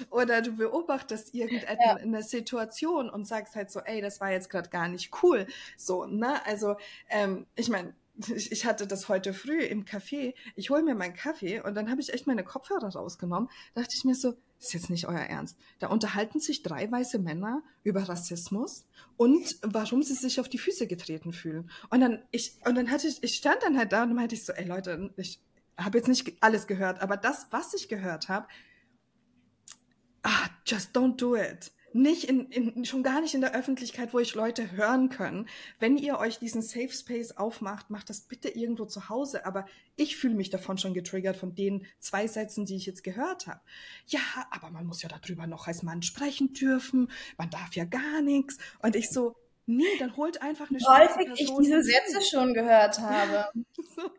Oder du beobachtest irgendeine ja. Situation und sagst halt so, ey, das war jetzt gerade gar nicht cool. So, ne? Also, ähm, ich meine, ich hatte das heute früh im Café. Ich hole mir meinen Kaffee und dann habe ich echt meine Kopfhörer rausgenommen. Da dachte ich mir so, ist jetzt nicht euer Ernst. Da unterhalten sich drei weiße Männer über Rassismus und warum sie sich auf die Füße getreten fühlen. Und dann ich und dann hatte ich, ich stand dann halt da und meinte ich so, ey Leute, ich habe jetzt nicht alles gehört, aber das, was ich gehört habe, ah, just don't do it nicht in, in, schon gar nicht in der Öffentlichkeit, wo ich Leute hören können. Wenn ihr euch diesen Safe Space aufmacht, macht das bitte irgendwo zu Hause. Aber ich fühle mich davon schon getriggert von den zwei Sätzen, die ich jetzt gehört habe. Ja, aber man muss ja darüber noch als Mann sprechen dürfen. Man darf ja gar nichts. Und ich so, nee, dann holt einfach eine Häufig Person. ich diese Sätze schon gehört [LAUGHS] habe. so.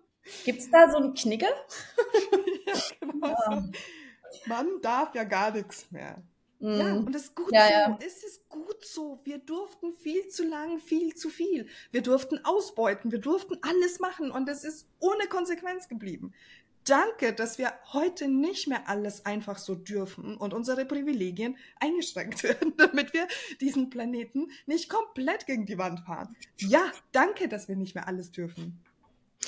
Gibt's da so einen Knigge? [LAUGHS] ja, genau ja. So. Man darf ja gar nichts mehr. Ja, mhm. und es ist gut ja, so. Ja. Es ist gut so. Wir durften viel zu lang, viel zu viel. Wir durften ausbeuten, wir durften alles machen und es ist ohne Konsequenz geblieben. Danke, dass wir heute nicht mehr alles einfach so dürfen und unsere Privilegien eingeschränkt [LAUGHS] werden, damit wir diesen Planeten nicht komplett gegen die Wand fahren. Ja, danke, dass wir nicht mehr alles dürfen.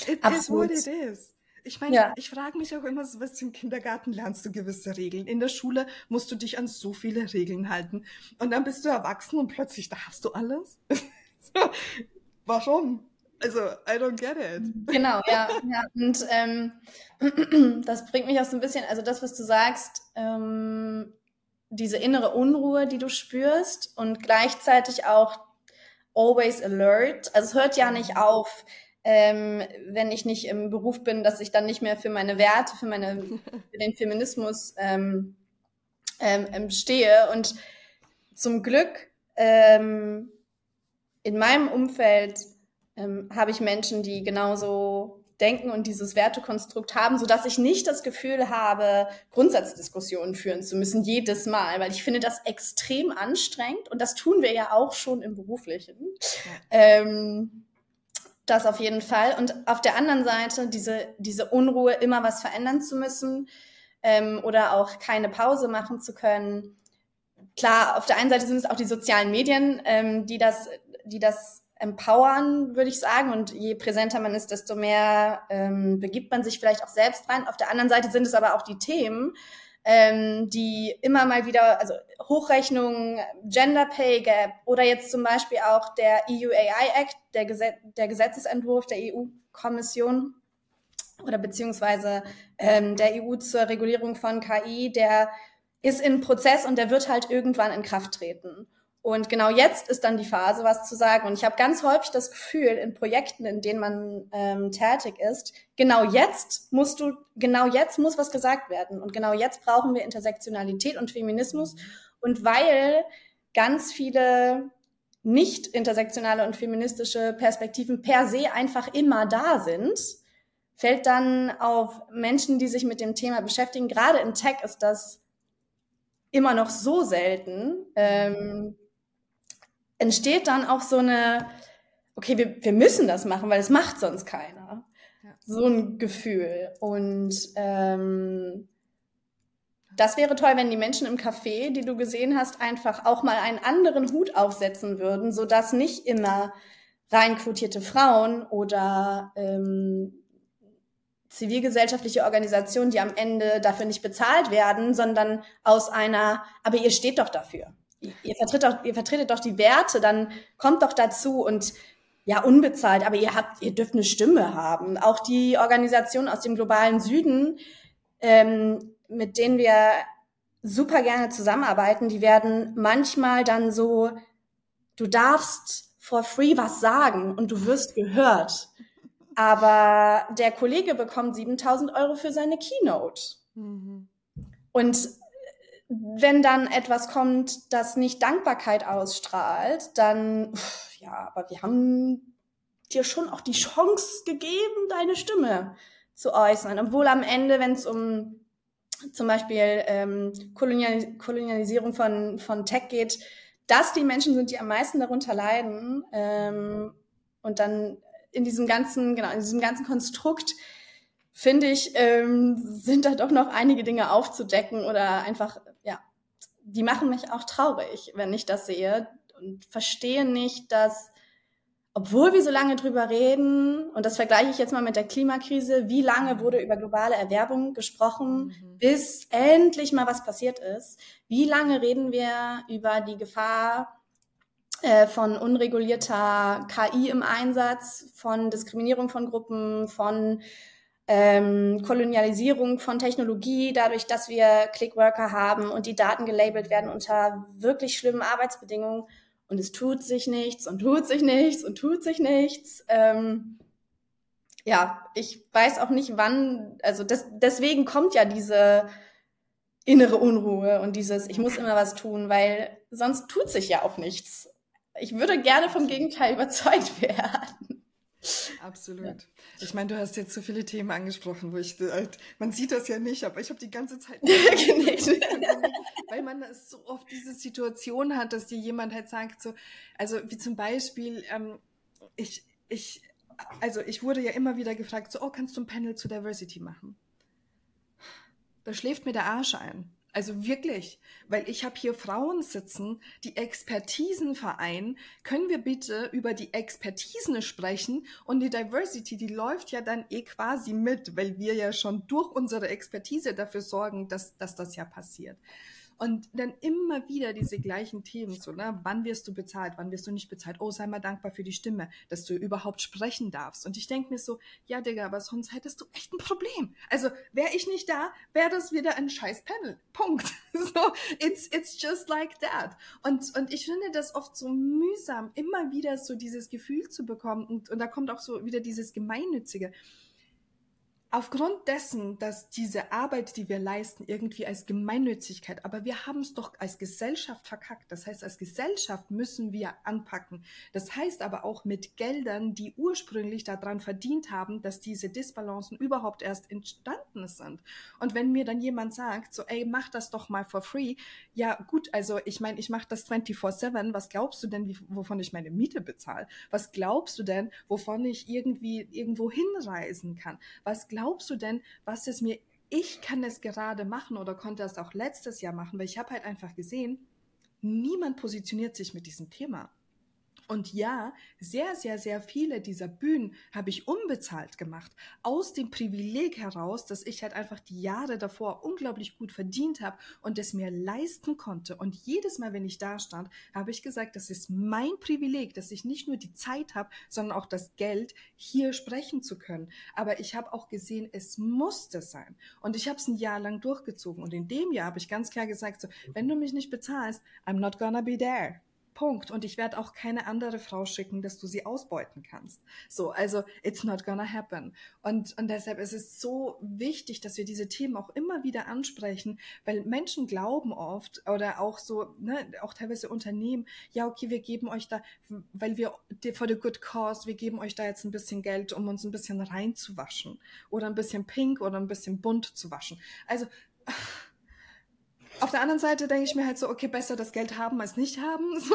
It Absolut. is what it is. Ich meine, ja. ich frage mich auch immer, so was im Kindergarten lernst du gewisse Regeln. In der Schule musst du dich an so viele Regeln halten. Und dann bist du erwachsen und plötzlich darfst du alles. [LAUGHS] so, warum? Also, I don't get it. Genau, ja. ja. Und ähm, [CLEARS THROAT] das bringt mich auch so ein bisschen, also das, was du sagst, ähm, diese innere Unruhe, die du spürst und gleichzeitig auch always alert. Also es hört ja nicht auf, ähm, wenn ich nicht im Beruf bin, dass ich dann nicht mehr für meine Werte, für, meine, [LAUGHS] für den Feminismus ähm, ähm, ähm, stehe. Und zum Glück ähm, in meinem Umfeld ähm, habe ich Menschen, die genauso denken und dieses Wertekonstrukt haben, so dass ich nicht das Gefühl habe, Grundsatzdiskussionen führen zu müssen jedes Mal, weil ich finde das extrem anstrengend und das tun wir ja auch schon im Beruflichen. Ja. Ähm, das auf jeden Fall. Und auf der anderen Seite diese, diese Unruhe, immer was verändern zu müssen ähm, oder auch keine Pause machen zu können. klar, auf der einen Seite sind es auch die sozialen Medien, ähm, die das, die das empowern, würde ich sagen. Und je präsenter man ist, desto mehr ähm, begibt man sich vielleicht auch selbst rein. Auf der anderen Seite sind es aber auch die Themen, ähm, die immer mal wieder, also Hochrechnungen, Gender Pay Gap oder jetzt zum Beispiel auch der EU AI Act, der, Gesetz, der Gesetzesentwurf der EU-Kommission oder beziehungsweise ähm, der EU zur Regulierung von KI, der ist in Prozess und der wird halt irgendwann in Kraft treten. Und genau jetzt ist dann die Phase, was zu sagen. Und ich habe ganz häufig das Gefühl, in Projekten, in denen man ähm, tätig ist, genau jetzt musst du, genau jetzt muss was gesagt werden. Und genau jetzt brauchen wir Intersektionalität und Feminismus. Und weil ganz viele nicht intersektionale und feministische Perspektiven per se einfach immer da sind, fällt dann auf Menschen, die sich mit dem Thema beschäftigen. Gerade im Tech ist das immer noch so selten. Ähm, entsteht dann auch so eine, okay, wir, wir müssen das machen, weil es macht sonst keiner. Ja. So ein Gefühl. Und ähm, das wäre toll, wenn die Menschen im Café, die du gesehen hast, einfach auch mal einen anderen Hut aufsetzen würden, sodass nicht immer rein quotierte Frauen oder ähm, zivilgesellschaftliche Organisationen, die am Ende dafür nicht bezahlt werden, sondern aus einer, aber ihr steht doch dafür ihr vertritt doch, ihr vertretet doch die Werte, dann kommt doch dazu und ja, unbezahlt, aber ihr habt, ihr dürft eine Stimme haben. Auch die Organisationen aus dem globalen Süden, ähm, mit denen wir super gerne zusammenarbeiten, die werden manchmal dann so, du darfst for free was sagen und du wirst gehört. Aber der Kollege bekommt 7000 Euro für seine Keynote. Mhm. Und wenn dann etwas kommt, das nicht Dankbarkeit ausstrahlt, dann, ja, aber wir haben dir schon auch die Chance gegeben, deine Stimme zu äußern. Obwohl am Ende, wenn es um zum Beispiel ähm, Kolonial Kolonialisierung von, von Tech geht, dass die Menschen sind, die am meisten darunter leiden ähm, und dann in diesem ganzen, genau, in diesem ganzen Konstrukt finde ich, ähm, sind da doch noch einige Dinge aufzudecken oder einfach die machen mich auch traurig, wenn ich das sehe und verstehe nicht, dass, obwohl wir so lange drüber reden, und das vergleiche ich jetzt mal mit der Klimakrise, wie lange wurde über globale Erwerbung gesprochen, mhm. bis endlich mal was passiert ist? Wie lange reden wir über die Gefahr äh, von unregulierter KI im Einsatz, von Diskriminierung von Gruppen, von ähm, Kolonialisierung von Technologie, dadurch, dass wir Clickworker haben und die Daten gelabelt werden unter wirklich schlimmen Arbeitsbedingungen und es tut sich nichts und tut sich nichts und tut sich nichts. Ähm, ja, ich weiß auch nicht, wann, also das, deswegen kommt ja diese innere Unruhe und dieses, ich muss immer was tun, weil sonst tut sich ja auch nichts. Ich würde gerne vom Gegenteil [LAUGHS] überzeugt werden. Absolut. Ja. Ich meine, du hast jetzt so viele Themen angesprochen, wo ich, äh, man sieht das ja nicht, aber ich habe die ganze Zeit [LAUGHS] genickt. weil man so oft diese Situation hat, dass dir jemand halt sagt, so, also wie zum Beispiel, ähm, ich, ich, also ich wurde ja immer wieder gefragt, so, oh, kannst du ein Panel zu Diversity machen? Da schläft mir der Arsch ein. Also wirklich, weil ich habe hier Frauen sitzen, die Expertisen vereinen. Können wir bitte über die Expertisen sprechen? Und die Diversity, die läuft ja dann eh quasi mit, weil wir ja schon durch unsere Expertise dafür sorgen, dass, dass das ja passiert. Und dann immer wieder diese gleichen Themen, so, ne? Wann wirst du bezahlt? Wann wirst du nicht bezahlt? Oh, sei mal dankbar für die Stimme, dass du überhaupt sprechen darfst. Und ich denke mir so, ja, Digga, aber sonst hättest du echt ein Problem. Also, wäre ich nicht da, wäre das wieder ein scheiß Panel. Punkt. [LAUGHS] So, it's, it's just like that. Und, und ich finde das oft so mühsam, immer wieder so dieses Gefühl zu bekommen. Und, und da kommt auch so wieder dieses Gemeinnützige aufgrund dessen, dass diese Arbeit, die wir leisten, irgendwie als Gemeinnützigkeit, aber wir haben es doch als Gesellschaft verkackt. Das heißt, als Gesellschaft müssen wir anpacken. Das heißt aber auch mit Geldern, die ursprünglich daran verdient haben, dass diese Disbalancen überhaupt erst entstanden sind. Und wenn mir dann jemand sagt, so, ey, mach das doch mal for free, ja gut, also ich meine, ich mache das 24-7, was glaubst du denn, wie, wovon ich meine Miete bezahle? Was glaubst du denn, wovon ich irgendwie irgendwo hinreisen kann? Was glaubst glaubst du denn, was es mir, ich kann es gerade machen oder konnte es auch letztes Jahr machen, weil ich habe halt einfach gesehen, niemand positioniert sich mit diesem Thema. Und ja, sehr, sehr, sehr viele dieser Bühnen habe ich unbezahlt gemacht. Aus dem Privileg heraus, dass ich halt einfach die Jahre davor unglaublich gut verdient habe und es mir leisten konnte. Und jedes Mal, wenn ich da stand, habe ich gesagt, das ist mein Privileg, dass ich nicht nur die Zeit habe, sondern auch das Geld, hier sprechen zu können. Aber ich habe auch gesehen, es musste sein. Und ich habe es ein Jahr lang durchgezogen. Und in dem Jahr habe ich ganz klar gesagt, so, wenn du mich nicht bezahlst, I'm not gonna be there. Punkt. Und ich werde auch keine andere Frau schicken, dass du sie ausbeuten kannst. So, also it's not gonna happen. Und, und deshalb ist es so wichtig, dass wir diese Themen auch immer wieder ansprechen, weil Menschen glauben oft oder auch so, ne, auch teilweise Unternehmen, ja, okay, wir geben euch da, weil wir for the good cause, wir geben euch da jetzt ein bisschen Geld, um uns ein bisschen reinzuwaschen oder ein bisschen pink oder ein bisschen bunt zu waschen. Also, [LAUGHS] auf der anderen Seite denke ich mir halt so, okay, besser das Geld haben als nicht haben. [LAUGHS] So.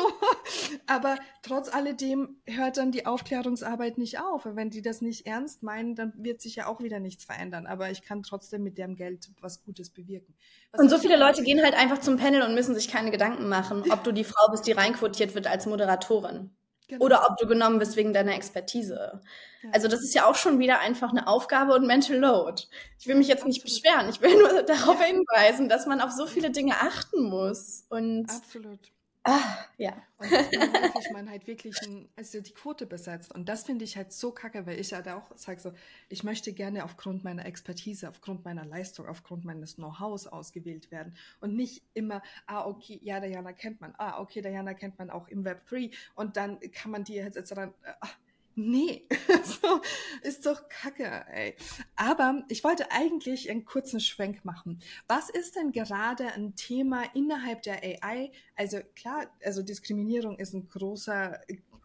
Aber trotz alledem hört dann die Aufklärungsarbeit nicht auf. Und wenn die das nicht ernst meinen, dann wird sich ja auch wieder nichts verändern. Aber ich kann trotzdem mit dem Geld was Gutes bewirken. Was und so viele Leute gehen halt einfach zum Panel und müssen sich keine Gedanken machen, ob du die Frau bist, die reinquotiert wird als Moderatorin. Genau. Oder ob du genommen bist wegen deiner Expertise. Ja. Also das ist ja auch schon wieder einfach eine Aufgabe und Mental Load. Ich will mich jetzt nicht Absolut. beschweren. Ich will nur [LAUGHS] darauf ja. hinweisen, dass man auf so viele Dinge achten muss. Und Absolut. Ah, ja. Und dann häufig man halt wirklich ein, also die Quote besetzt. Und das finde ich halt so kacke, weil ich halt auch sage so, ich möchte gerne aufgrund meiner Expertise, aufgrund meiner Leistung, aufgrund meines Know-hows ausgewählt werden. Und nicht immer, ah, okay, ja, Diana kennt man, ah, okay, Diana kennt man auch im Web 3. Und dann kann man die jetzt, jetzt dann, ah, Nee, [LAUGHS] so ist doch kacke, ey. Aber ich wollte eigentlich einen kurzen Schwenk machen. Was ist denn gerade ein Thema innerhalb der AI? Also klar, also Diskriminierung ist ein großer,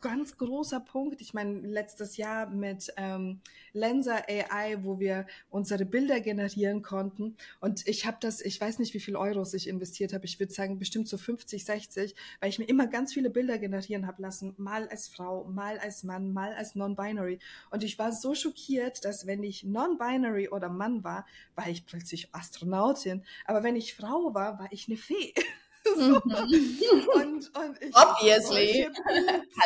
ganz großer Punkt. Ich meine, letztes Jahr mit ähm, Lensa AI, wo wir unsere Bilder generieren konnten. Und ich habe das, ich weiß nicht, wie viel Euros ich investiert habe. Ich würde sagen, bestimmt so 50, 60, weil ich mir immer ganz viele Bilder generieren habe lassen. Mal als Frau, mal als Mann, mal als Non-Binary. Und ich war so schockiert, dass wenn ich Non-Binary oder Mann war, war ich plötzlich Astronautin. Aber wenn ich Frau war, war ich eine Fee. [LAUGHS] So. Mhm. Und, und ich Obviously.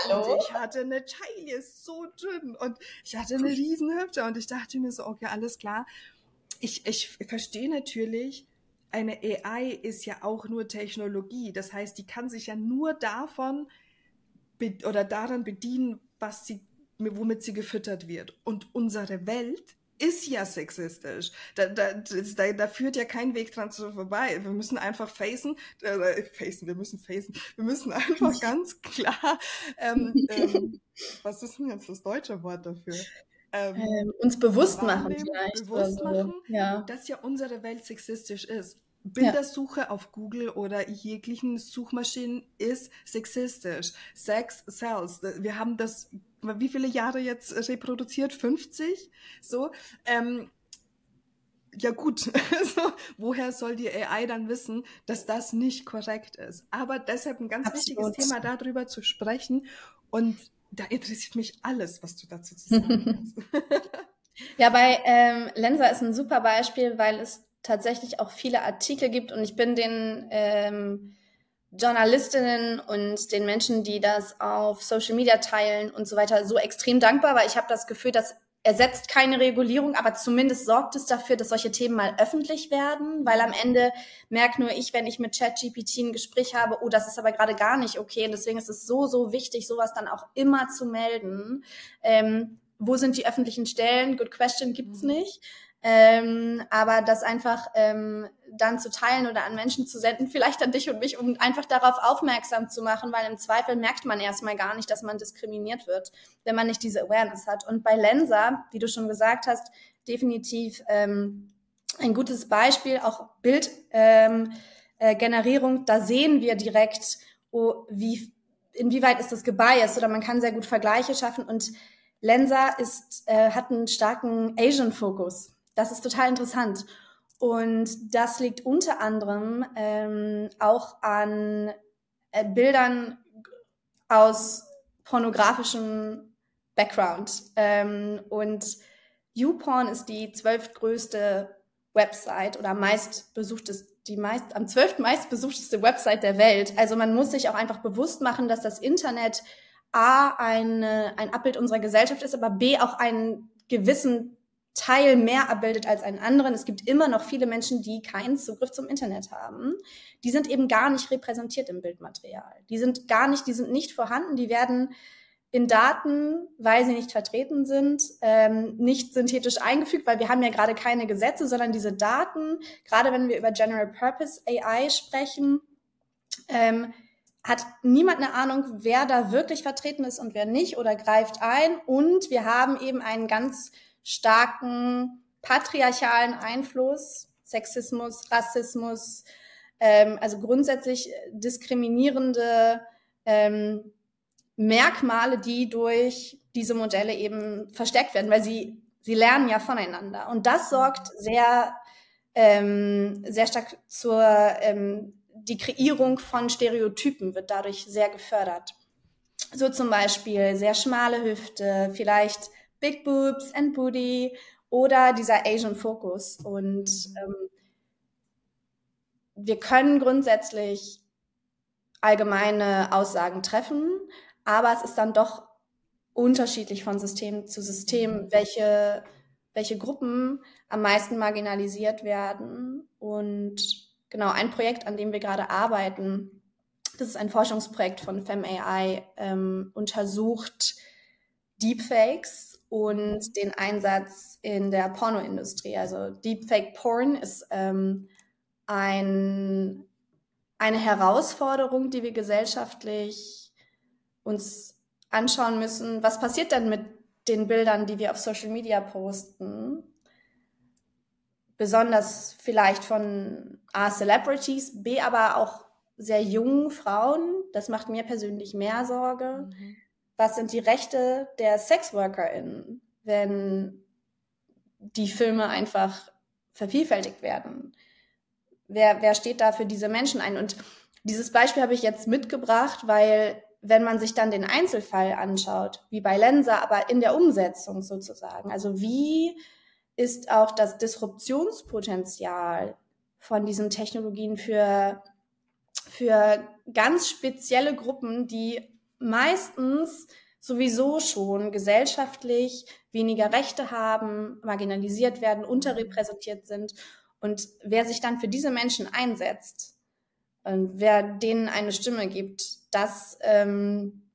Hallo. Und ich hatte eine Taille so dünn und ich hatte eine riesen Hüfte und ich dachte mir so, okay, alles klar. Ich, ich verstehe natürlich, eine AI ist ja auch nur Technologie. Das heißt, die kann sich ja nur davon oder daran bedienen, was sie, womit sie gefüttert wird. Und unsere Welt ist ja sexistisch. Da, da, da, da führt ja kein Weg dran zu vorbei. Wir müssen einfach facen, äh, facen, wir müssen facen, wir müssen einfach [LAUGHS] ganz klar, ähm, ähm, was ist denn jetzt das deutsche Wort dafür? Ähm, ähm, uns bewusst machen vielleicht. Bewusst so. machen, ja. dass ja unsere Welt sexistisch ist. Bildersuche ja. auf Google oder jeglichen Suchmaschinen ist sexistisch. Sex sells. Wir haben das wie viele Jahre jetzt reproduziert? 50? So. Ähm, ja gut, [LAUGHS] so, woher soll die AI dann wissen, dass das nicht korrekt ist? Aber deshalb ein ganz Absolut. wichtiges Thema, darüber zu sprechen. Und da interessiert mich alles, was du dazu zu sagen [LAUGHS] hast. ja, bei ähm, Lensa ist ein super Beispiel, weil es tatsächlich auch viele Artikel gibt und ich bin den ähm, Journalistinnen und den Menschen, die das auf Social Media teilen und so weiter, so extrem dankbar, weil ich habe das Gefühl, dass ersetzt keine Regulierung, aber zumindest sorgt es dafür, dass solche Themen mal öffentlich werden, weil am Ende merke nur ich, wenn ich mit ChatGPT ein Gespräch habe, oh, das ist aber gerade gar nicht okay. Und deswegen ist es so, so wichtig, sowas dann auch immer zu melden. Ähm, wo sind die öffentlichen Stellen? Good question gibt's mhm. nicht. Ähm, aber das einfach ähm, dann zu teilen oder an Menschen zu senden, vielleicht an dich und mich, um einfach darauf aufmerksam zu machen, weil im Zweifel merkt man erstmal gar nicht, dass man diskriminiert wird, wenn man nicht diese Awareness hat. Und bei Lensa, wie du schon gesagt hast, definitiv ähm, ein gutes Beispiel, auch Bildgenerierung, ähm, äh, da sehen wir direkt, oh, wie, inwieweit ist das gebiased oder man kann sehr gut Vergleiche schaffen und Lensa ist, äh, hat einen starken Asian-Fokus. Das ist total interessant. Und das liegt unter anderem ähm, auch an äh, Bildern aus pornografischem Background. Ähm, und YouPorn ist die zwölftgrößte Website oder meistbesuchteste die meist, am zwölften meistbesuchteste Website der Welt. Also man muss sich auch einfach bewusst machen, dass das Internet A, ein, ein Abbild unserer Gesellschaft ist, aber B, auch einen gewissen Teil mehr abbildet als einen anderen. Es gibt immer noch viele Menschen, die keinen Zugriff zum Internet haben. Die sind eben gar nicht repräsentiert im Bildmaterial. Die sind gar nicht, die sind nicht vorhanden. Die werden in Daten, weil sie nicht vertreten sind, ähm, nicht synthetisch eingefügt, weil wir haben ja gerade keine Gesetze, sondern diese Daten, gerade wenn wir über General Purpose AI sprechen, ähm, hat niemand eine Ahnung, wer da wirklich vertreten ist und wer nicht oder greift ein. Und wir haben eben einen ganz starken patriarchalen Einfluss, Sexismus, Rassismus, ähm, also grundsätzlich diskriminierende ähm, Merkmale, die durch diese Modelle eben versteckt werden, weil sie, sie lernen ja voneinander. Und das sorgt sehr, ähm, sehr stark zur, ähm, die Kreierung von Stereotypen wird dadurch sehr gefördert. So zum Beispiel sehr schmale Hüfte, vielleicht Big Boobs and Booty oder dieser Asian Focus. Und ähm, wir können grundsätzlich allgemeine Aussagen treffen, aber es ist dann doch unterschiedlich von System zu System, welche, welche Gruppen am meisten marginalisiert werden. Und genau, ein Projekt, an dem wir gerade arbeiten, das ist ein Forschungsprojekt von FemAI, ähm, untersucht Deepfakes und den Einsatz in der Pornoindustrie. Also Deepfake Porn ist ähm, ein, eine Herausforderung, die wir gesellschaftlich uns anschauen müssen, was passiert denn mit den Bildern, die wir auf Social Media posten? Besonders vielleicht von A, Celebrities, B, aber auch sehr jungen Frauen. Das macht mir persönlich mehr Sorge. Mhm. Was sind die Rechte der SexworkerInnen, wenn die Filme einfach vervielfältigt werden? Wer, wer steht da für diese Menschen ein? Und dieses Beispiel habe ich jetzt mitgebracht, weil wenn man sich dann den Einzelfall anschaut, wie bei Lensa, aber in der Umsetzung sozusagen, also wie ist auch das Disruptionspotenzial von diesen Technologien für, für ganz spezielle Gruppen, die meistens sowieso schon gesellschaftlich weniger Rechte haben, marginalisiert werden, unterrepräsentiert sind. Und wer sich dann für diese Menschen einsetzt, und wer denen eine Stimme gibt, das, ähm,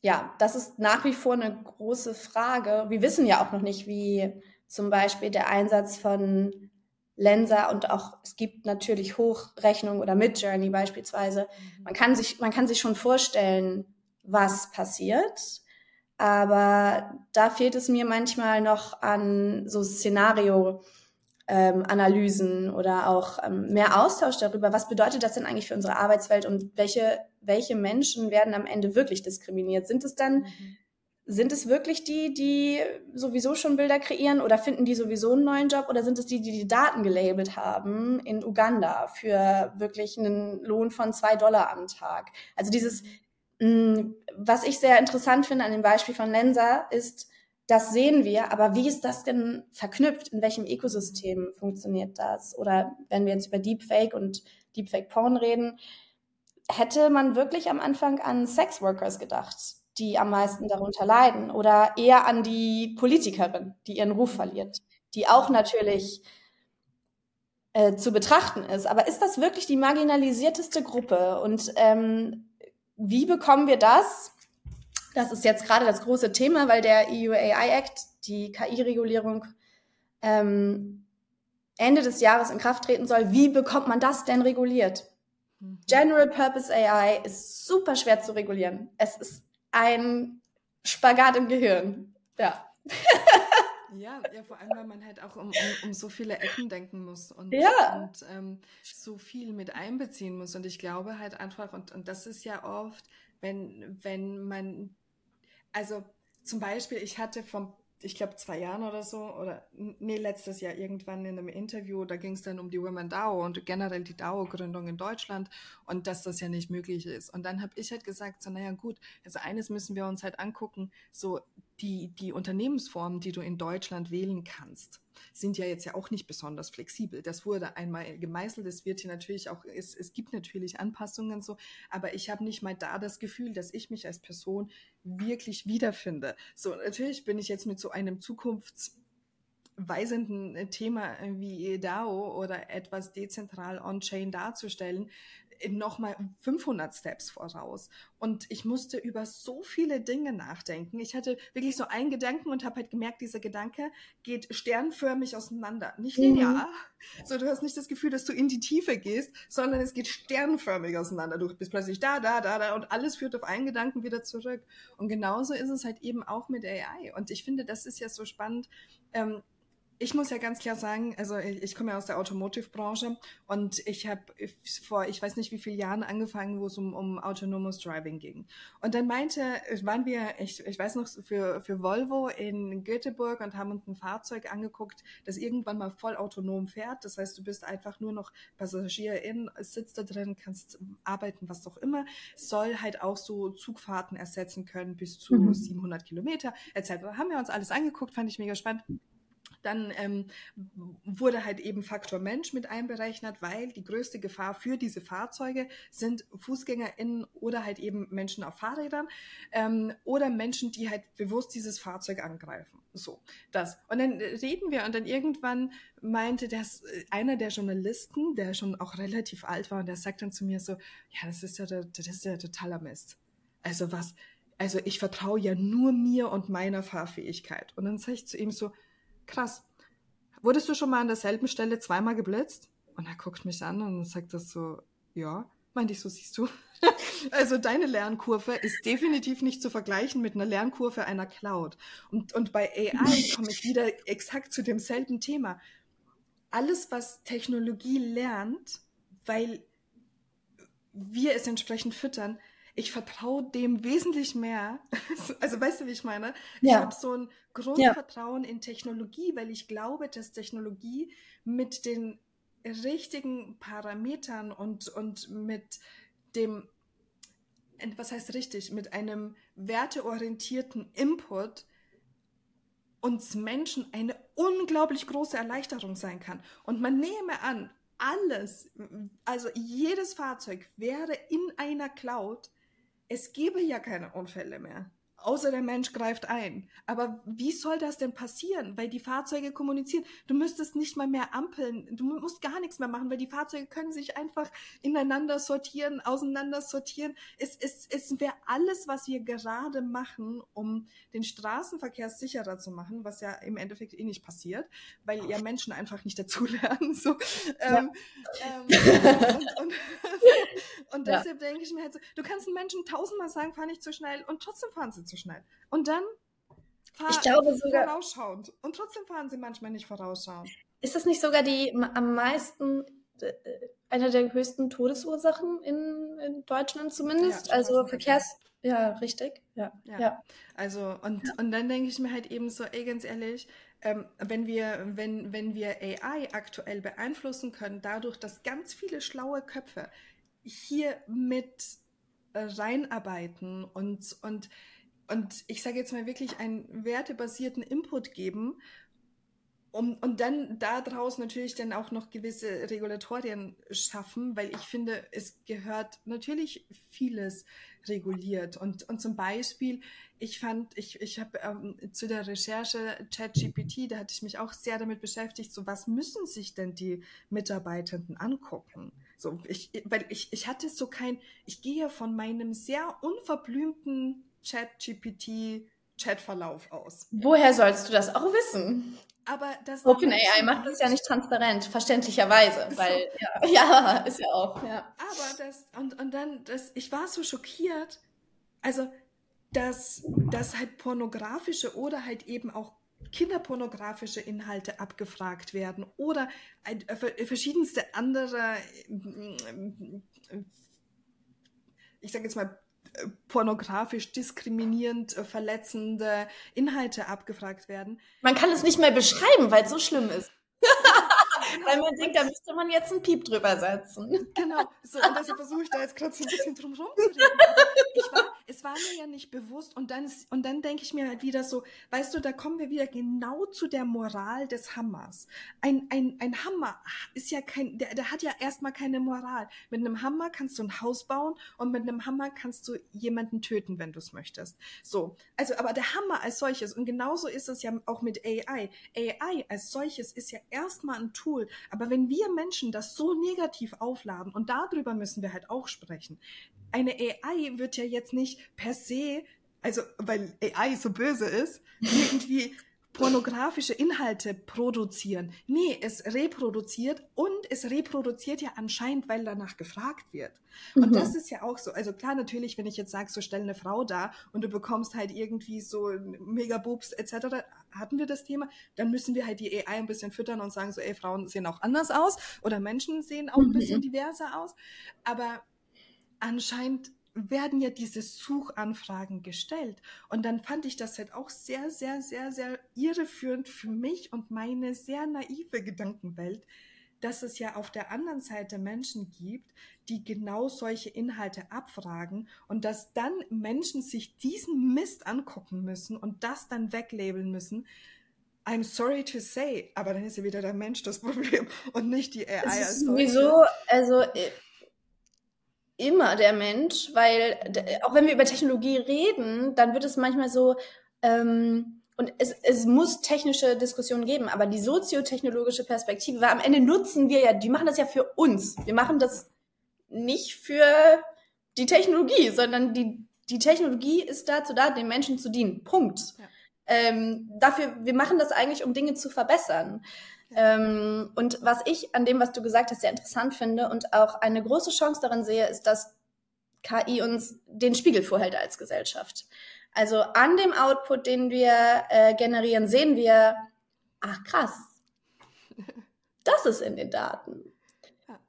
ja, das ist nach wie vor eine große Frage. Wir wissen ja auch noch nicht, wie zum Beispiel der Einsatz von Lensa und auch es gibt natürlich Hochrechnung oder Midjourney beispielsweise. Mhm. Man kann sich, man kann sich schon vorstellen, was passiert. Aber da fehlt es mir manchmal noch an so Szenario, ähm, Analysen oder auch ähm, mehr Austausch darüber, was bedeutet das denn eigentlich für unsere Arbeitswelt und welche, welche Menschen werden am Ende wirklich diskriminiert? Sind es dann, mhm. sind es wirklich die, die sowieso schon Bilder kreieren oder finden die sowieso einen neuen Job oder sind es die, die die Daten gelabelt haben in Uganda für wirklich einen Lohn von zwei Dollar am Tag? Also dieses, mh, mm, was ich sehr interessant finde an dem Beispiel von Lensa ist, das sehen wir, aber wie ist das denn verknüpft? In welchem Ökosystem funktioniert das? Oder wenn wir jetzt über Deepfake und Deepfake Porn reden, hätte man wirklich am Anfang an Sexworkers gedacht, die am meisten darunter leiden? Oder eher an die Politikerin, die ihren Ruf verliert, die auch natürlich äh, zu betrachten ist. Aber ist das wirklich die marginalisierteste Gruppe? Und ähm, wie bekommen wir das das ist jetzt gerade das große Thema, weil der EU AI Act, die KI-Regulierung, ähm, Ende des Jahres in Kraft treten soll. Wie bekommt man das denn reguliert? Mhm. General Purpose AI ist super schwer zu regulieren. Es ist ein Spagat im Gehirn. Ja. [LAUGHS] Ja, ja, vor allem, weil man halt auch um, um, um so viele Ecken denken muss und, ja. und ähm, so viel mit einbeziehen muss. Und ich glaube halt einfach, und, und das ist ja oft, wenn, wenn man also zum Beispiel, ich hatte vom, ich glaube, zwei Jahren oder so, oder nee, letztes Jahr irgendwann in einem Interview, da ging es dann um die Women DAO und generell die DAO-Gründung in Deutschland und dass das ja nicht möglich ist. Und dann habe ich halt gesagt, so, naja gut, also eines müssen wir uns halt angucken, so die, die Unternehmensformen, die du in Deutschland wählen kannst. Sind ja jetzt ja auch nicht besonders flexibel. Das wurde einmal gemeißelt, es wird hier natürlich auch, es, es gibt natürlich Anpassungen so, aber ich habe nicht mal da das Gefühl, dass ich mich als Person wirklich wiederfinde. So, natürlich bin ich jetzt mit so einem Zukunfts- weisenden Thema wie DAO oder etwas dezentral on-chain darzustellen, nochmal 500 Steps voraus. Und ich musste über so viele Dinge nachdenken. Ich hatte wirklich so einen Gedanken und habe halt gemerkt, dieser Gedanke geht sternförmig auseinander. Nicht mhm. linear. Mhm. So, du hast nicht das Gefühl, dass du in die Tiefe gehst, sondern es geht sternförmig auseinander. Du bist plötzlich da, da, da, da und alles führt auf einen Gedanken wieder zurück. Und genauso ist es halt eben auch mit AI. Und ich finde, das ist ja so spannend. Ähm, ich muss ja ganz klar sagen, also ich, komme ja aus der Automotive-Branche und ich habe vor, ich weiß nicht wie vielen Jahren angefangen, wo es um, um autonomes Driving ging. Und dann meinte, waren wir, ich, ich weiß noch, für, für Volvo in Göteborg und haben uns ein Fahrzeug angeguckt, das irgendwann mal voll autonom fährt. Das heißt, du bist einfach nur noch Passagierin, sitzt da drin, kannst arbeiten, was auch immer. Soll halt auch so Zugfahrten ersetzen können bis zu mhm. 700 Kilometer etc. Haben wir uns alles angeguckt, fand ich mega spannend. Dann ähm, wurde halt eben Faktor Mensch mit einberechnet, weil die größte Gefahr für diese Fahrzeuge sind FußgängerInnen oder halt eben Menschen auf Fahrrädern ähm, oder Menschen, die halt bewusst dieses Fahrzeug angreifen. So, das. Und dann reden wir und dann irgendwann meinte das äh, einer der Journalisten, der schon auch relativ alt war, und der sagt dann zu mir so, ja, das ist ja, das ist ja totaler Mist. Also was, also ich vertraue ja nur mir und meiner Fahrfähigkeit. Und dann sage ich zu ihm so, krass. Wurdest du schon mal an derselben Stelle zweimal geblitzt? Und er guckt mich an und sagt das so, ja. Meinte ich, so siehst du. [LAUGHS] also deine Lernkurve ist definitiv nicht zu vergleichen mit einer Lernkurve einer Cloud. Und, und bei AI komme ich wieder exakt zu demselben Thema. Alles, was Technologie lernt, weil wir es entsprechend füttern, ich vertraue dem wesentlich mehr. [LAUGHS] Also weißt du, wie ich meine? Ja. Ich habe so ein Grundvertrauen ja. in Technologie, weil ich glaube, dass Technologie mit den richtigen Parametern und, und mit dem, was heißt richtig, mit einem werteorientierten Input uns Menschen eine unglaublich große Erleichterung sein kann. Und man nehme an, alles, also jedes Fahrzeug wäre in einer Cloud, es gäbe ja keine Unfälle mehr außer der Mensch greift ein. Aber wie soll das denn passieren? Weil die Fahrzeuge kommunizieren. Du müsstest nicht mal mehr ampeln. Du musst gar nichts mehr machen, weil die Fahrzeuge können sich einfach ineinander sortieren, auseinander sortieren. Es, es, es wäre alles, was wir gerade machen, um den Straßenverkehr sicherer zu machen, was ja im Endeffekt eh nicht passiert, weil ja Menschen einfach nicht dazulernen. [LAUGHS] So. Ja. Ähm, ähm, und, und, [LAUGHS] und deshalb ja. denke ich mir halt so, du kannst einen Menschen tausendmal sagen, fahr nicht zu schnell und trotzdem fahren sie zu schnell. Und dann fahr ich glaube sogar, vorausschauend. Und trotzdem fahren sie manchmal nicht vorausschauend. Ist das nicht sogar die am meisten, äh, eine der höchsten Todesursachen in, in Deutschland zumindest? Ja, also Verkehrs... Ja, richtig. Ja. ja. ja. Also, und, ja. und dann denke ich mir halt eben so, ey, ganz ehrlich, ähm, wenn, wir, wenn, wenn wir AI aktuell beeinflussen können, dadurch, dass ganz viele schlaue Köpfe hier mit reinarbeiten und, und und ich sage jetzt mal wirklich einen wertebasierten Input geben, um, und dann daraus natürlich dann auch noch gewisse Regulatorien schaffen, weil ich finde, es gehört natürlich vieles reguliert. Und, und zum Beispiel, ich fand, ich, ich habe ähm, zu der Recherche ChatGPT, da hatte ich mich auch sehr damit beschäftigt, so was müssen sich denn die Mitarbeitenden angucken? So, ich, weil ich, ich hatte so kein, ich gehe von meinem sehr unverblümten Chat-GPT Chatverlauf aus. Woher sollst du das auch wissen? Aber das OpenAI macht das ja nicht transparent, verständlicherweise, weil so. [LAUGHS] ja, ja, [LAUGHS] ist ja auch. Ja. Aber das und und dann das, ich war so schockiert, also dass dass halt pornografische oder halt eben auch kinderpornografische Inhalte abgefragt werden oder äh, verschiedenste andere ich sage jetzt mal pornografisch diskriminierend, äh, verletzende Inhalte abgefragt werden. Man kann es nicht mehr beschreiben, weil es so schlimm ist. [LAUGHS] weil man denkt, da müsste man jetzt einen Piep drüber setzen. Genau, so, und deshalb versuche ich da jetzt gerade so ein bisschen drum herum zu reden. Ich war, es war mir ja nicht bewusst und dann, und dann denke ich mir halt wieder so, weißt du, da kommen wir wieder genau zu der Moral des Hammers. Ein, ein, ein Hammer ist ja kein, der, der hat ja erstmal keine Moral. Mit einem Hammer kannst du ein Haus bauen und mit einem Hammer kannst du jemanden töten, wenn du es möchtest. So. Also, aber der Hammer als solches, und genauso ist es ja auch mit AI. AI als solches ist ja erstmal ein Tool, aber wenn wir Menschen das so negativ aufladen und darüber müssen wir halt auch sprechen, eine AI wird ja jetzt nicht per se, also weil AI so böse ist, irgendwie pornografische Inhalte produzieren. Nee, es reproduziert und es reproduziert ja anscheinend, weil danach gefragt wird. Und mhm. das ist ja auch so. Also klar, natürlich, wenn ich jetzt sage, so stell eine Frau da und du bekommst halt irgendwie so Megaboobs etc., hatten wir das Thema, dann müssen wir halt die AI ein bisschen füttern und sagen so, ey, Frauen sehen auch anders aus oder Menschen sehen auch ein bisschen mhm. diverser aus. Aber anscheinend werden ja diese Suchanfragen gestellt. Und dann fand ich das halt auch sehr, sehr, sehr, sehr irreführend für mich und meine sehr naive Gedankenwelt, dass es ja auf der anderen Seite Menschen gibt, die genau solche Inhalte abfragen und dass dann Menschen sich diesen Mist angucken müssen und das dann weglabeln müssen. I'm sorry to say, aber dann ist ja wieder der Mensch das [LAUGHS] Problem und nicht die AI als Sowieso, also äh, immer der Mensch, weil auch wenn wir über Technologie reden, dann wird es manchmal so, ähm, und es, es muss technische Diskussionen geben, aber die soziotechnologische Perspektive, weil am Ende nutzen wir ja, die machen das ja für uns. Wir machen das nicht für die Technologie, sondern die, die Technologie ist dazu da, den Menschen zu dienen. Punkt. Ja. Ähm, dafür, wir machen das eigentlich, um Dinge zu verbessern. Ähm, und was ich an dem, was du gesagt hast, sehr interessant finde und auch eine große Chance darin sehe, ist, dass KI uns den Spiegel vorhält als Gesellschaft. Also an dem Output, den wir äh, generieren, sehen wir, ach krass, [LAUGHS] das ist in den Daten.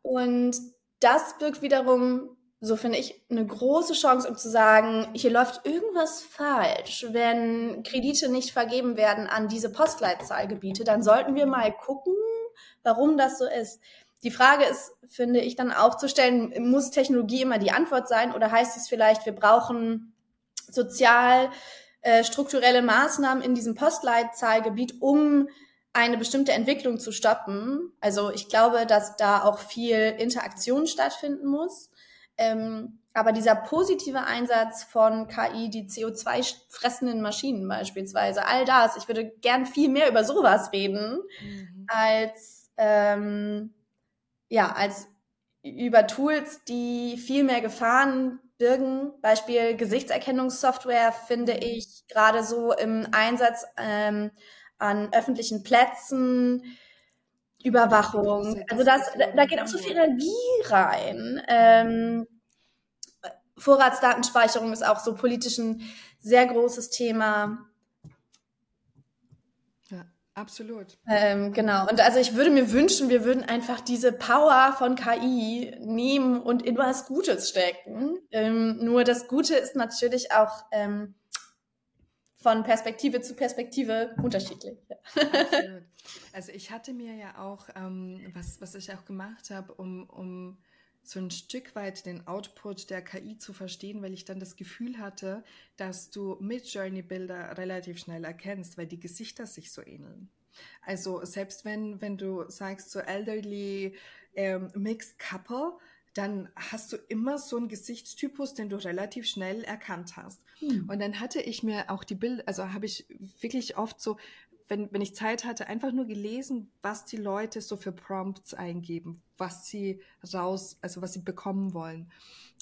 Und das birgt wiederum, so finde ich, eine große Chance, um zu sagen, hier läuft irgendwas falsch. Wenn Kredite nicht vergeben werden an diese Postleitzahlgebiete, dann sollten wir mal gucken, warum das so ist. Die Frage ist, finde ich, dann auch zu stellen, muss Technologie immer die Antwort sein oder heißt es vielleicht, wir brauchen sozial äh, strukturelle Maßnahmen in diesem Postleitzahlgebiet, um eine bestimmte Entwicklung zu stoppen. Also ich glaube, dass da auch viel Interaktion stattfinden muss. Ähm, aber dieser positive Einsatz von KI, die CO2 fressenden Maschinen beispielsweise, all das, ich würde gern viel mehr über sowas reden, mhm. als ähm, ja, als über Tools, die viel mehr Gefahren birgen. Beispiel Gesichtserkennungssoftware finde ich gerade so im Einsatz ähm, an öffentlichen Plätzen, Überwachung. Also das, da geht auch so viel Energie rein. Ähm, Vorratsdatenspeicherung ist auch so politisch ein sehr großes Thema. Absolut. Ähm, genau. Und also ich würde mir wünschen, wir würden einfach diese Power von KI nehmen und in was Gutes stecken. Ähm, nur das Gute ist natürlich auch ähm, von Perspektive zu Perspektive unterschiedlich. Absolut. Also ich hatte mir ja auch, ähm, was, was ich auch gemacht habe, um, um so ein Stück weit den Output der KI zu verstehen, weil ich dann das Gefühl hatte, dass du Mid-Journey-Bilder relativ schnell erkennst, weil die Gesichter sich so ähneln. Also selbst wenn, wenn du sagst, so elderly ähm, mixed couple, dann hast du immer so einen Gesichtstypus, den du relativ schnell erkannt hast. Hm. Und dann hatte ich mir auch die Bilder, also habe ich wirklich oft so wenn, wenn ich Zeit hatte, einfach nur gelesen, was die Leute so für Prompts eingeben, was sie raus, also was sie bekommen wollen.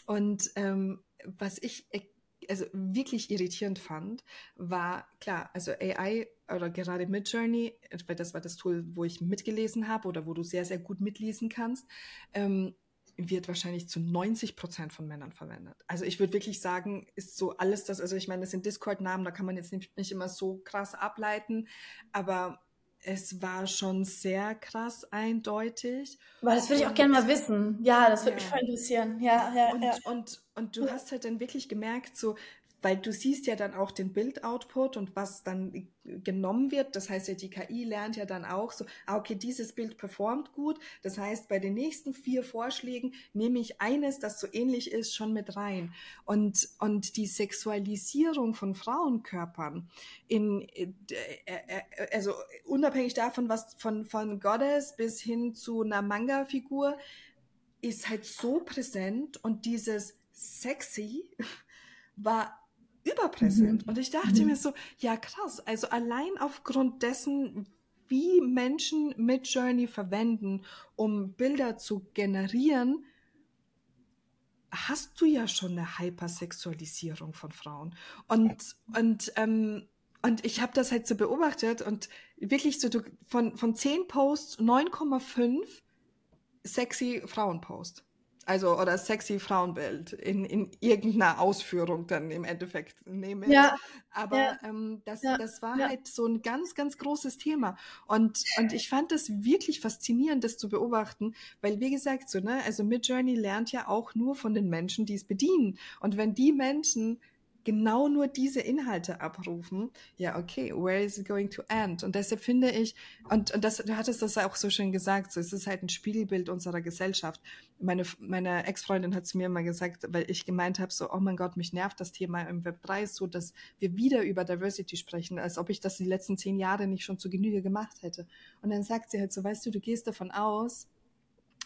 Und ähm, was ich e, also wirklich irritierend fand, war klar, also AI oder gerade Midjourney, weil das war das Tool, wo ich mitgelesen habe oder wo du sehr, sehr gut mitlesen kannst, ähm, wird wahrscheinlich zu 90 Prozent von Männern verwendet. Also ich würde wirklich sagen, ist so alles das, also ich meine, das sind Discord-Namen, da kann man jetzt nicht, nicht immer so krass ableiten, aber es war schon sehr krass eindeutig. Aber das würde ich auch gerne mal wissen. Ja, das würde ja. mich voll interessieren. Ja, ja, und, ja. Und, und du hast halt dann wirklich gemerkt, so weil du siehst ja dann auch den Bildoutput und was dann genommen wird. Das heißt ja, die KI lernt ja dann auch so, ah, okay, dieses Bild performt gut. Das heißt, bei den nächsten vier Vorschlägen nehme ich eines, das so ähnlich ist, schon mit rein. Und, und die Sexualisierung von Frauenkörpern in, äh, äh, also unabhängig davon, was von, von Goddess bis hin zu einer Manga-Figur, ist halt so präsent und dieses sexy [LAUGHS] war überpräsent. Mhm. Und ich dachte mhm. mir so, ja krass, also allein aufgrund dessen, wie Menschen mit Journey verwenden, um Bilder zu generieren, hast du ja schon eine Hypersexualisierung von Frauen. Und, und, ähm, und ich habe das halt so beobachtet und wirklich so du, von, von 10 Posts 9,5 sexy Frauenpost. Also, oder sexy Frauenbild in, in irgendeiner Ausführung dann im Endeffekt nehme. Ja. Aber ja. Ähm, das, ja. das war ja. halt so ein ganz, ganz großes Thema. Und, und ich fand das wirklich faszinierend, das zu beobachten, weil, wie gesagt, so, ne, also Midjourney lernt ja auch nur von den Menschen, die es bedienen. Und wenn die Menschen genau nur diese Inhalte abrufen, ja, okay, where is it going to end? Und deshalb finde ich, und, und das, du hattest das auch so schön gesagt, so, es ist halt ein Spiegelbild unserer Gesellschaft. Meine, meine Ex-Freundin hat zu mir immer gesagt, weil ich gemeint habe, so, oh mein Gott, mich nervt das Thema im Web3 so, dass wir wieder über Diversity sprechen, als ob ich das die letzten zehn Jahre nicht schon zu Genüge gemacht hätte. Und dann sagt sie halt so, weißt du, du gehst davon aus,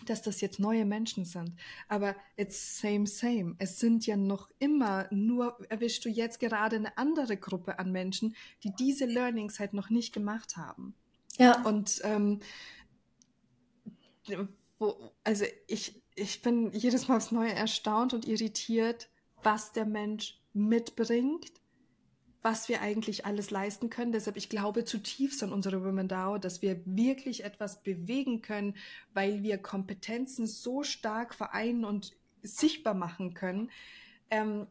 dass das jetzt neue Menschen sind. Aber it's same, same. Es sind ja noch immer, nur erwischst du jetzt gerade eine andere Gruppe an Menschen, die diese Learnings halt noch nicht gemacht haben. Ja. Und ähm, wo, also ich, ich bin jedes Mal aufs Neue erstaunt und irritiert, was der Mensch mitbringt was wir eigentlich alles leisten können. Deshalb, ich glaube zutiefst an unsere Women DAO, dass wir wirklich etwas bewegen können, weil wir Kompetenzen so stark vereinen und sichtbar machen können. Ähm,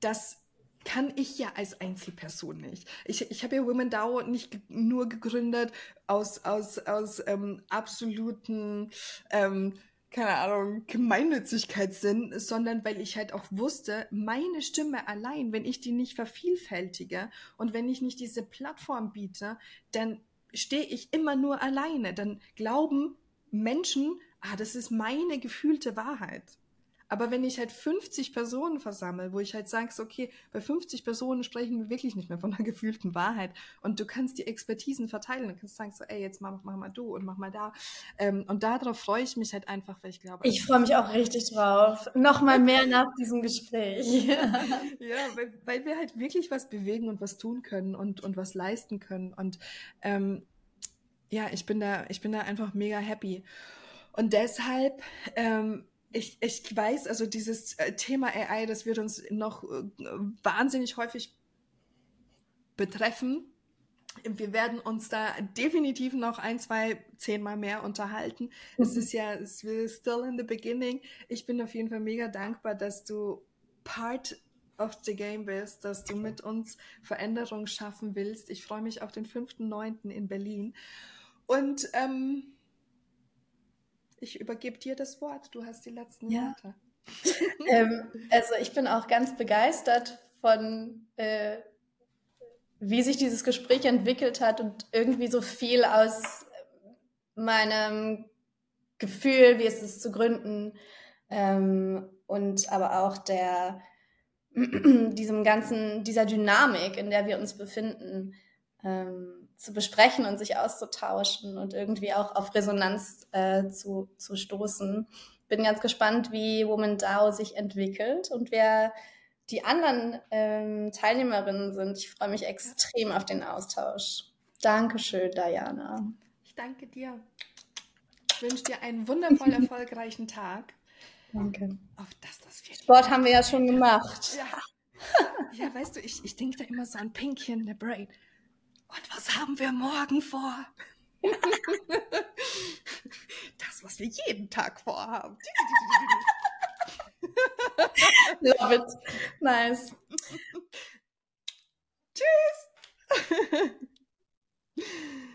das kann ich ja als Einzelperson nicht. Ich, ich habe ja Women DAO nicht nur gegründet aus, aus, aus ähm, absoluten ähm, keine Ahnung, Gemeinnützigkeitssinn, sondern weil ich halt auch wusste, meine Stimme allein, wenn ich die nicht vervielfältige und wenn ich nicht diese Plattform biete, dann stehe ich immer nur alleine. Dann glauben Menschen, ah, das ist meine gefühlte Wahrheit. Aber wenn ich halt 50 Personen versammle, wo ich halt sage, okay, bei 50 Personen sprechen wir wirklich nicht mehr von einer [LAUGHS] gefühlten Wahrheit und du kannst die Expertisen verteilen, du kannst sagen so, ey, jetzt mach, mach mal du und mach mal da. Ähm, und darauf freue ich mich halt einfach, weil ich glaube. Ich freue mich auch richtig drauf. Nochmal mehr nach diesem Gespräch. [LAUGHS] ja, weil, weil wir halt wirklich was bewegen und was tun können und, und was leisten können. Und ähm, ja, ich bin da, ich bin da einfach mega happy. Und deshalb ähm, ich, ich weiß, also dieses äh, Thema AI, das wird uns noch äh, wahnsinnig häufig betreffen. Wir werden uns da definitiv noch ein, zwei, zehnmal mehr unterhalten. Mhm. Es ist ja, still in the beginning. Ich bin auf jeden Fall mega dankbar, dass du part of the game bist, dass du mit uns Veränderungen schaffen willst. Ich freue mich auf den 5.9. in Berlin. Und ähm, ich übergebe dir das Wort. Du hast die letzten ja. Worte. [LAUGHS] ähm, also ich bin auch ganz begeistert von, äh, wie sich dieses Gespräch entwickelt hat und irgendwie so viel aus meinem Gefühl, wie es ist zu gründen ähm, und aber auch der [CLEARS THROAT] diesem ganzen, dieser Dynamik, in der wir uns befinden, ähm, zu besprechen und sich auszutauschen und irgendwie auch auf Resonanz äh, zu, zu stoßen. Bin ganz gespannt, wie Woman DAO sich entwickelt und wer die anderen ähm, Teilnehmerinnen sind. Ich freue mich extrem auf den Austausch. Dankeschön, Diana. Ich danke dir. Ich wünsche dir einen wundervoll [LAUGHS] erfolgreichen Tag. Danke. Auf das das wird. Sport haben wir ja schon gemacht. Ja, ja weißt du, ich, ich denke da immer so an Pinky in the Brain. Und was haben wir morgen vor? [LAUGHS] das, was wir jeden Tag vorhaben. Love it. Nice. [LAUGHS] Tschüss. [LAUGHS]